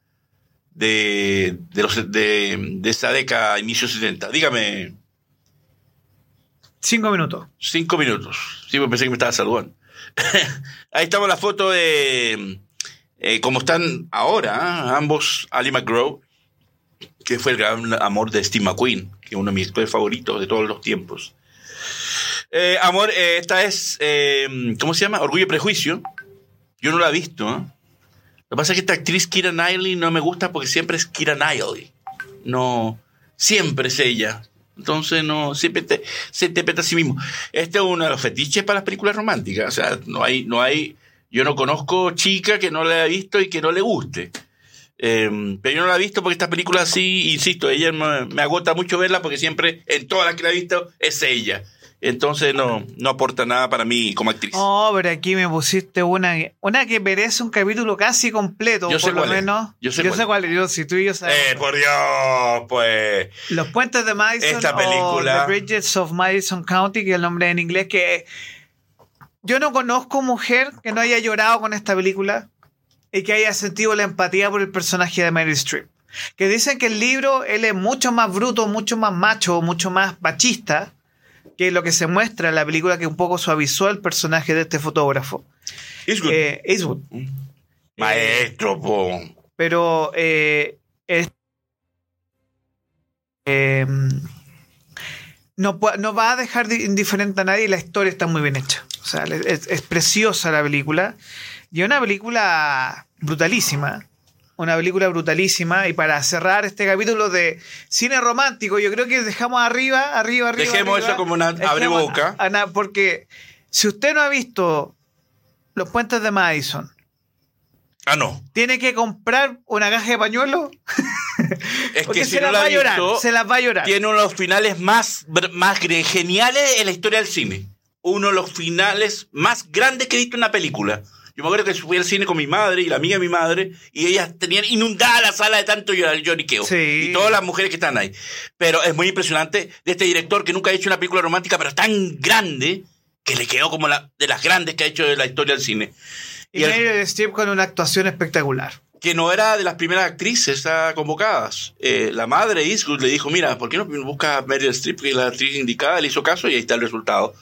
[SPEAKER 1] de, de, los, de, de esa década, inicios 70. Dígame.
[SPEAKER 2] Cinco minutos.
[SPEAKER 1] Cinco minutos. Sí, pues pensé que me estaba saludando. Ahí estamos la foto de eh, como están ahora, ¿eh? ambos, Ali McGraw, que fue el gran amor de Steve McQueen, que es uno de mis favoritos de todos los tiempos. Eh, amor, eh, esta es, ¿cómo se llama? Orgullo y Prejuicio. Yo no la he visto. Lo que pasa es que esta actriz Kira Knightley no me gusta porque siempre es Kira Knightley. No, siempre es ella. Entonces no, siempre te, se interpreta a sí mismo. Este es uno de los fetiches para las películas románticas. O sea, no hay, no hay, yo no conozco chica que no la haya visto y que no le guste. Eh, pero yo no la he visto porque esta película sí, insisto, ella me, me, agota mucho verla porque siempre en todas las que la he visto es ella. Entonces no, no aporta nada para mí como actriz.
[SPEAKER 2] Oh, pero aquí me pusiste una, una que merece un capítulo casi completo,
[SPEAKER 1] yo
[SPEAKER 2] por lo menos.
[SPEAKER 1] Es. Yo sé
[SPEAKER 2] yo
[SPEAKER 1] cuál,
[SPEAKER 2] sé cuál es. Yo, si tú y yo sabemos.
[SPEAKER 1] Eh, por Dios, pues.
[SPEAKER 2] Los puentes de Madison
[SPEAKER 1] Esta película.
[SPEAKER 2] o The Bridges of Madison County, que es el nombre en inglés, que yo no conozco mujer que no haya llorado con esta película y que haya sentido la empatía por el personaje de Meryl Streep. Que dicen que el libro él es mucho más bruto, mucho más macho, mucho más machista que lo que se muestra en la película que un poco suavizó el personaje de este fotógrafo.
[SPEAKER 1] Eastwood.
[SPEAKER 2] Eh, Eastwood.
[SPEAKER 1] Maestro, po.
[SPEAKER 2] Pero eh, es, no, no, va a dejar indiferente a nadie y la historia está muy bien hecha. O sea, es, es preciosa la película. Y una película brutalísima. Una película brutalísima. Y para cerrar este capítulo de cine romántico, yo creo que dejamos arriba, arriba, arriba.
[SPEAKER 1] Dejemos
[SPEAKER 2] arriba,
[SPEAKER 1] eso como una abre boca.
[SPEAKER 2] A, a, porque si usted no ha visto Los Puentes de Madison.
[SPEAKER 1] Ah, no.
[SPEAKER 2] Tiene que comprar una caja de pañuelos.
[SPEAKER 1] Es que
[SPEAKER 2] se
[SPEAKER 1] si no
[SPEAKER 2] las
[SPEAKER 1] la
[SPEAKER 2] va a llorar.
[SPEAKER 1] visto,
[SPEAKER 2] Se las va a llorar.
[SPEAKER 1] tiene uno de los finales más, más geniales en la historia del cine. Uno de los finales más grandes que he visto en una película. Yo me acuerdo que fui al cine con mi madre y la amiga de mi madre y ellas tenían inundada la sala de tanto lloriqueo.
[SPEAKER 2] Sí.
[SPEAKER 1] Y todas las mujeres que están ahí. Pero es muy impresionante de este director que nunca ha hecho una película romántica, pero tan grande que le quedó como la, de las grandes que ha hecho de la historia del cine.
[SPEAKER 2] Y, y Meryl Streep con una actuación espectacular.
[SPEAKER 1] Que no era de las primeras actrices ah, convocadas. Eh, la madre Eastwood le dijo, mira, ¿por qué no busca a Meryl Streep, que es la actriz indicada? Le hizo caso y ahí está el resultado.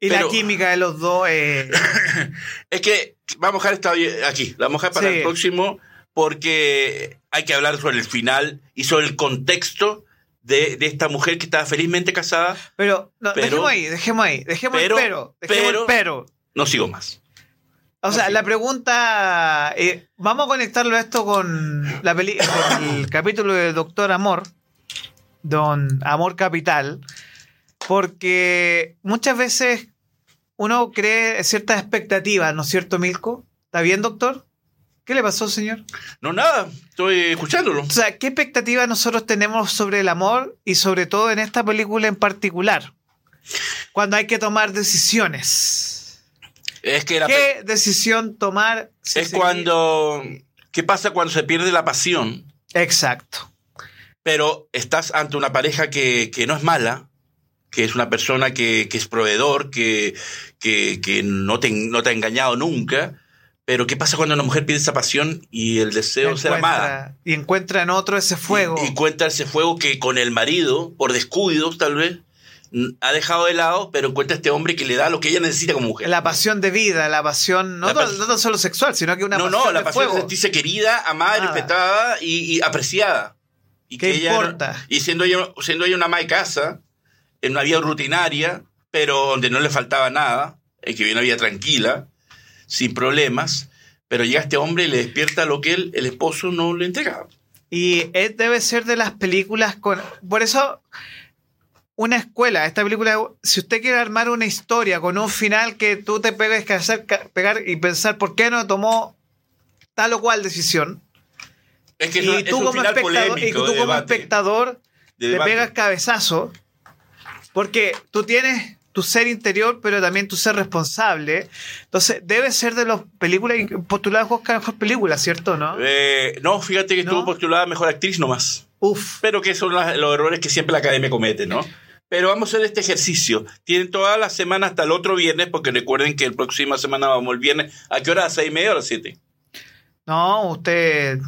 [SPEAKER 2] Y
[SPEAKER 1] Pero-
[SPEAKER 2] la química de los dos. eh,
[SPEAKER 1] Es que vamos a dejar esta aquí, la vamos a dejar para
[SPEAKER 2] Sí.
[SPEAKER 1] el próximo porque hay que hablar sobre el final y sobre el contexto de, de esta mujer que estaba felizmente casada.
[SPEAKER 2] pero, no,
[SPEAKER 1] Pero-
[SPEAKER 2] dejemos ahí, dejemos ahí. Dejemos
[SPEAKER 1] pero-
[SPEAKER 2] el pero. Dejemos
[SPEAKER 1] pero-
[SPEAKER 2] el pero.
[SPEAKER 1] No sigo más.
[SPEAKER 2] O sea, la pregunta. eh, vamos a conectarlo esto con, la peli con el capítulo de Doctor Amor, Don Amor Capital, porque muchas veces uno cree ciertas expectativas, ¿no es cierto, Milko? ¿Está bien, doctor? ¿Qué le pasó, señor?
[SPEAKER 1] No, nada, estoy escuchándolo.
[SPEAKER 2] O sea, ¿qué expectativas nosotros tenemos sobre el amor y sobre todo en esta película en particular? Cuando hay que tomar decisiones.
[SPEAKER 1] Es que la
[SPEAKER 2] ¿Qué decisión tomar? si
[SPEAKER 1] es cuando ¿Qué pasa cuando se pierde la pasión?
[SPEAKER 2] Exacto.
[SPEAKER 1] Pero estás ante una pareja que, que no es mala, que es una persona que, que es proveedor, que, que, que no, te, no te ha engañado nunca. Pero ¿qué pasa cuando una mujer pierde esa pasión y el deseo de ser amada?
[SPEAKER 2] Encuentra- Y encuentra en otro ese fuego.
[SPEAKER 1] Y, y cuenta ese fuego que con el marido, por descuidos tal vez, ha dejado de lado, pero encuentra este hombre que le da lo que ella necesita como mujer.
[SPEAKER 2] la pasión de vida, la pasión, no,
[SPEAKER 1] La
[SPEAKER 2] no tan solo sexual, sino que una
[SPEAKER 1] no,
[SPEAKER 2] pasión
[SPEAKER 1] no, la
[SPEAKER 2] de
[SPEAKER 1] pasión de sentirse querida, amada,
[SPEAKER 2] Nada.
[SPEAKER 1] respetada y, y apreciada. Y
[SPEAKER 2] ¿Qué
[SPEAKER 1] no-
[SPEAKER 2] importa?
[SPEAKER 1] y siendo ella, siendo ella una ama de casa, en una vida rutinaria, pero donde no le faltaba nada, en que vive una vida tranquila, sin problemas, pero llega este hombre y le despierta lo que él, el esposo no le entregaba.
[SPEAKER 2] Y es- debe ser de las películas con... Por eso, una escuela, esta película, si usted quiere armar una historia con un final que tú te pegues que hacer, pegar y pensar por qué no tomó tal o cual decisión,
[SPEAKER 1] Es que
[SPEAKER 2] y
[SPEAKER 1] es
[SPEAKER 2] tú
[SPEAKER 1] un
[SPEAKER 2] como
[SPEAKER 1] final
[SPEAKER 2] espectador, y tú
[SPEAKER 1] de
[SPEAKER 2] como
[SPEAKER 1] debate,
[SPEAKER 2] espectador
[SPEAKER 1] de debate.
[SPEAKER 2] pegas cabezazo, porque tú tienes tu ser interior, pero también tu ser responsable. Entonces, debe ser de las películas postuladas a Oscar mejor película, ¿cierto? ¿No?
[SPEAKER 1] Eh, no, fíjate que estuvo postulada mejor actriz nomás.
[SPEAKER 2] Uf.
[SPEAKER 1] Pero que son las- los errores que siempre la academia comete, ¿no? Pero vamos a hacer este ejercicio. Tienen toda la semana hasta el otro viernes, porque recuerden que el próxima semana vamos el viernes. ¿A qué hora? ¿A seis y media o a las siete?
[SPEAKER 2] No, usted.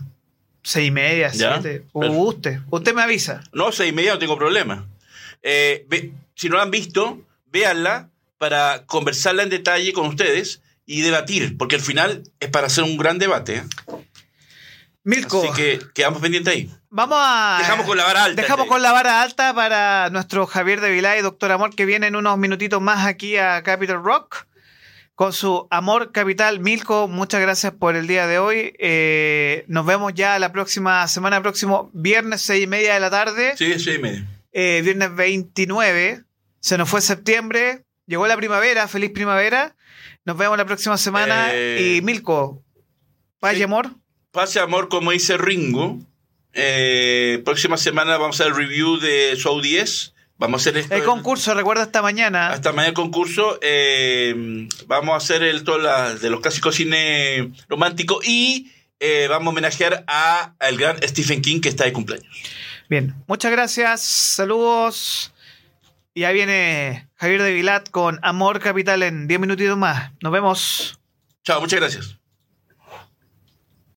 [SPEAKER 2] Seis y media, siete. Usted. Usted me avisa.
[SPEAKER 1] No, seis y media no tengo problema. Eh, ve- si no la han visto, véanla para conversarla en detalle con ustedes y debatir, porque al final es para hacer un gran debate. ¿eh?
[SPEAKER 2] Milko,
[SPEAKER 1] Así que quedamos pendientes ahí.
[SPEAKER 2] vamos a.
[SPEAKER 1] Dejamos con la vara alta.
[SPEAKER 2] Dejamos con la vara alta para nuestro Javier de Vilá y Doctor Amor que vienen unos minutitos más aquí a Capital Rock con su Amor Capital. Milko, muchas gracias por el día de hoy. Eh, nos vemos ya la próxima semana, próximo viernes, seis y media de la tarde.
[SPEAKER 1] Sí, seis y media.
[SPEAKER 2] Eh, viernes 29. Se nos fue septiembre. Llegó la primavera. Feliz primavera. Nos vemos la próxima semana.
[SPEAKER 1] Eh,
[SPEAKER 2] y Milko, paz y amor.
[SPEAKER 1] Pase amor, como dice Ringo. Eh, próxima semana vamos a hacer el review de Show 10. Vamos a hacer esto.
[SPEAKER 2] El concurso, recuerda esta mañana.
[SPEAKER 1] Hasta mañana el concurso. eh, vamos a hacer el todo la- de los clásicos cine romántico y eh, vamos a homenajear a el gran Stephen King que está de cumpleaños.
[SPEAKER 2] Bien, muchas gracias, saludos. Y ahí viene Javier de Vilat con Amor Capital en 10 minutitos más. Nos vemos.
[SPEAKER 1] Chao, muchas gracias.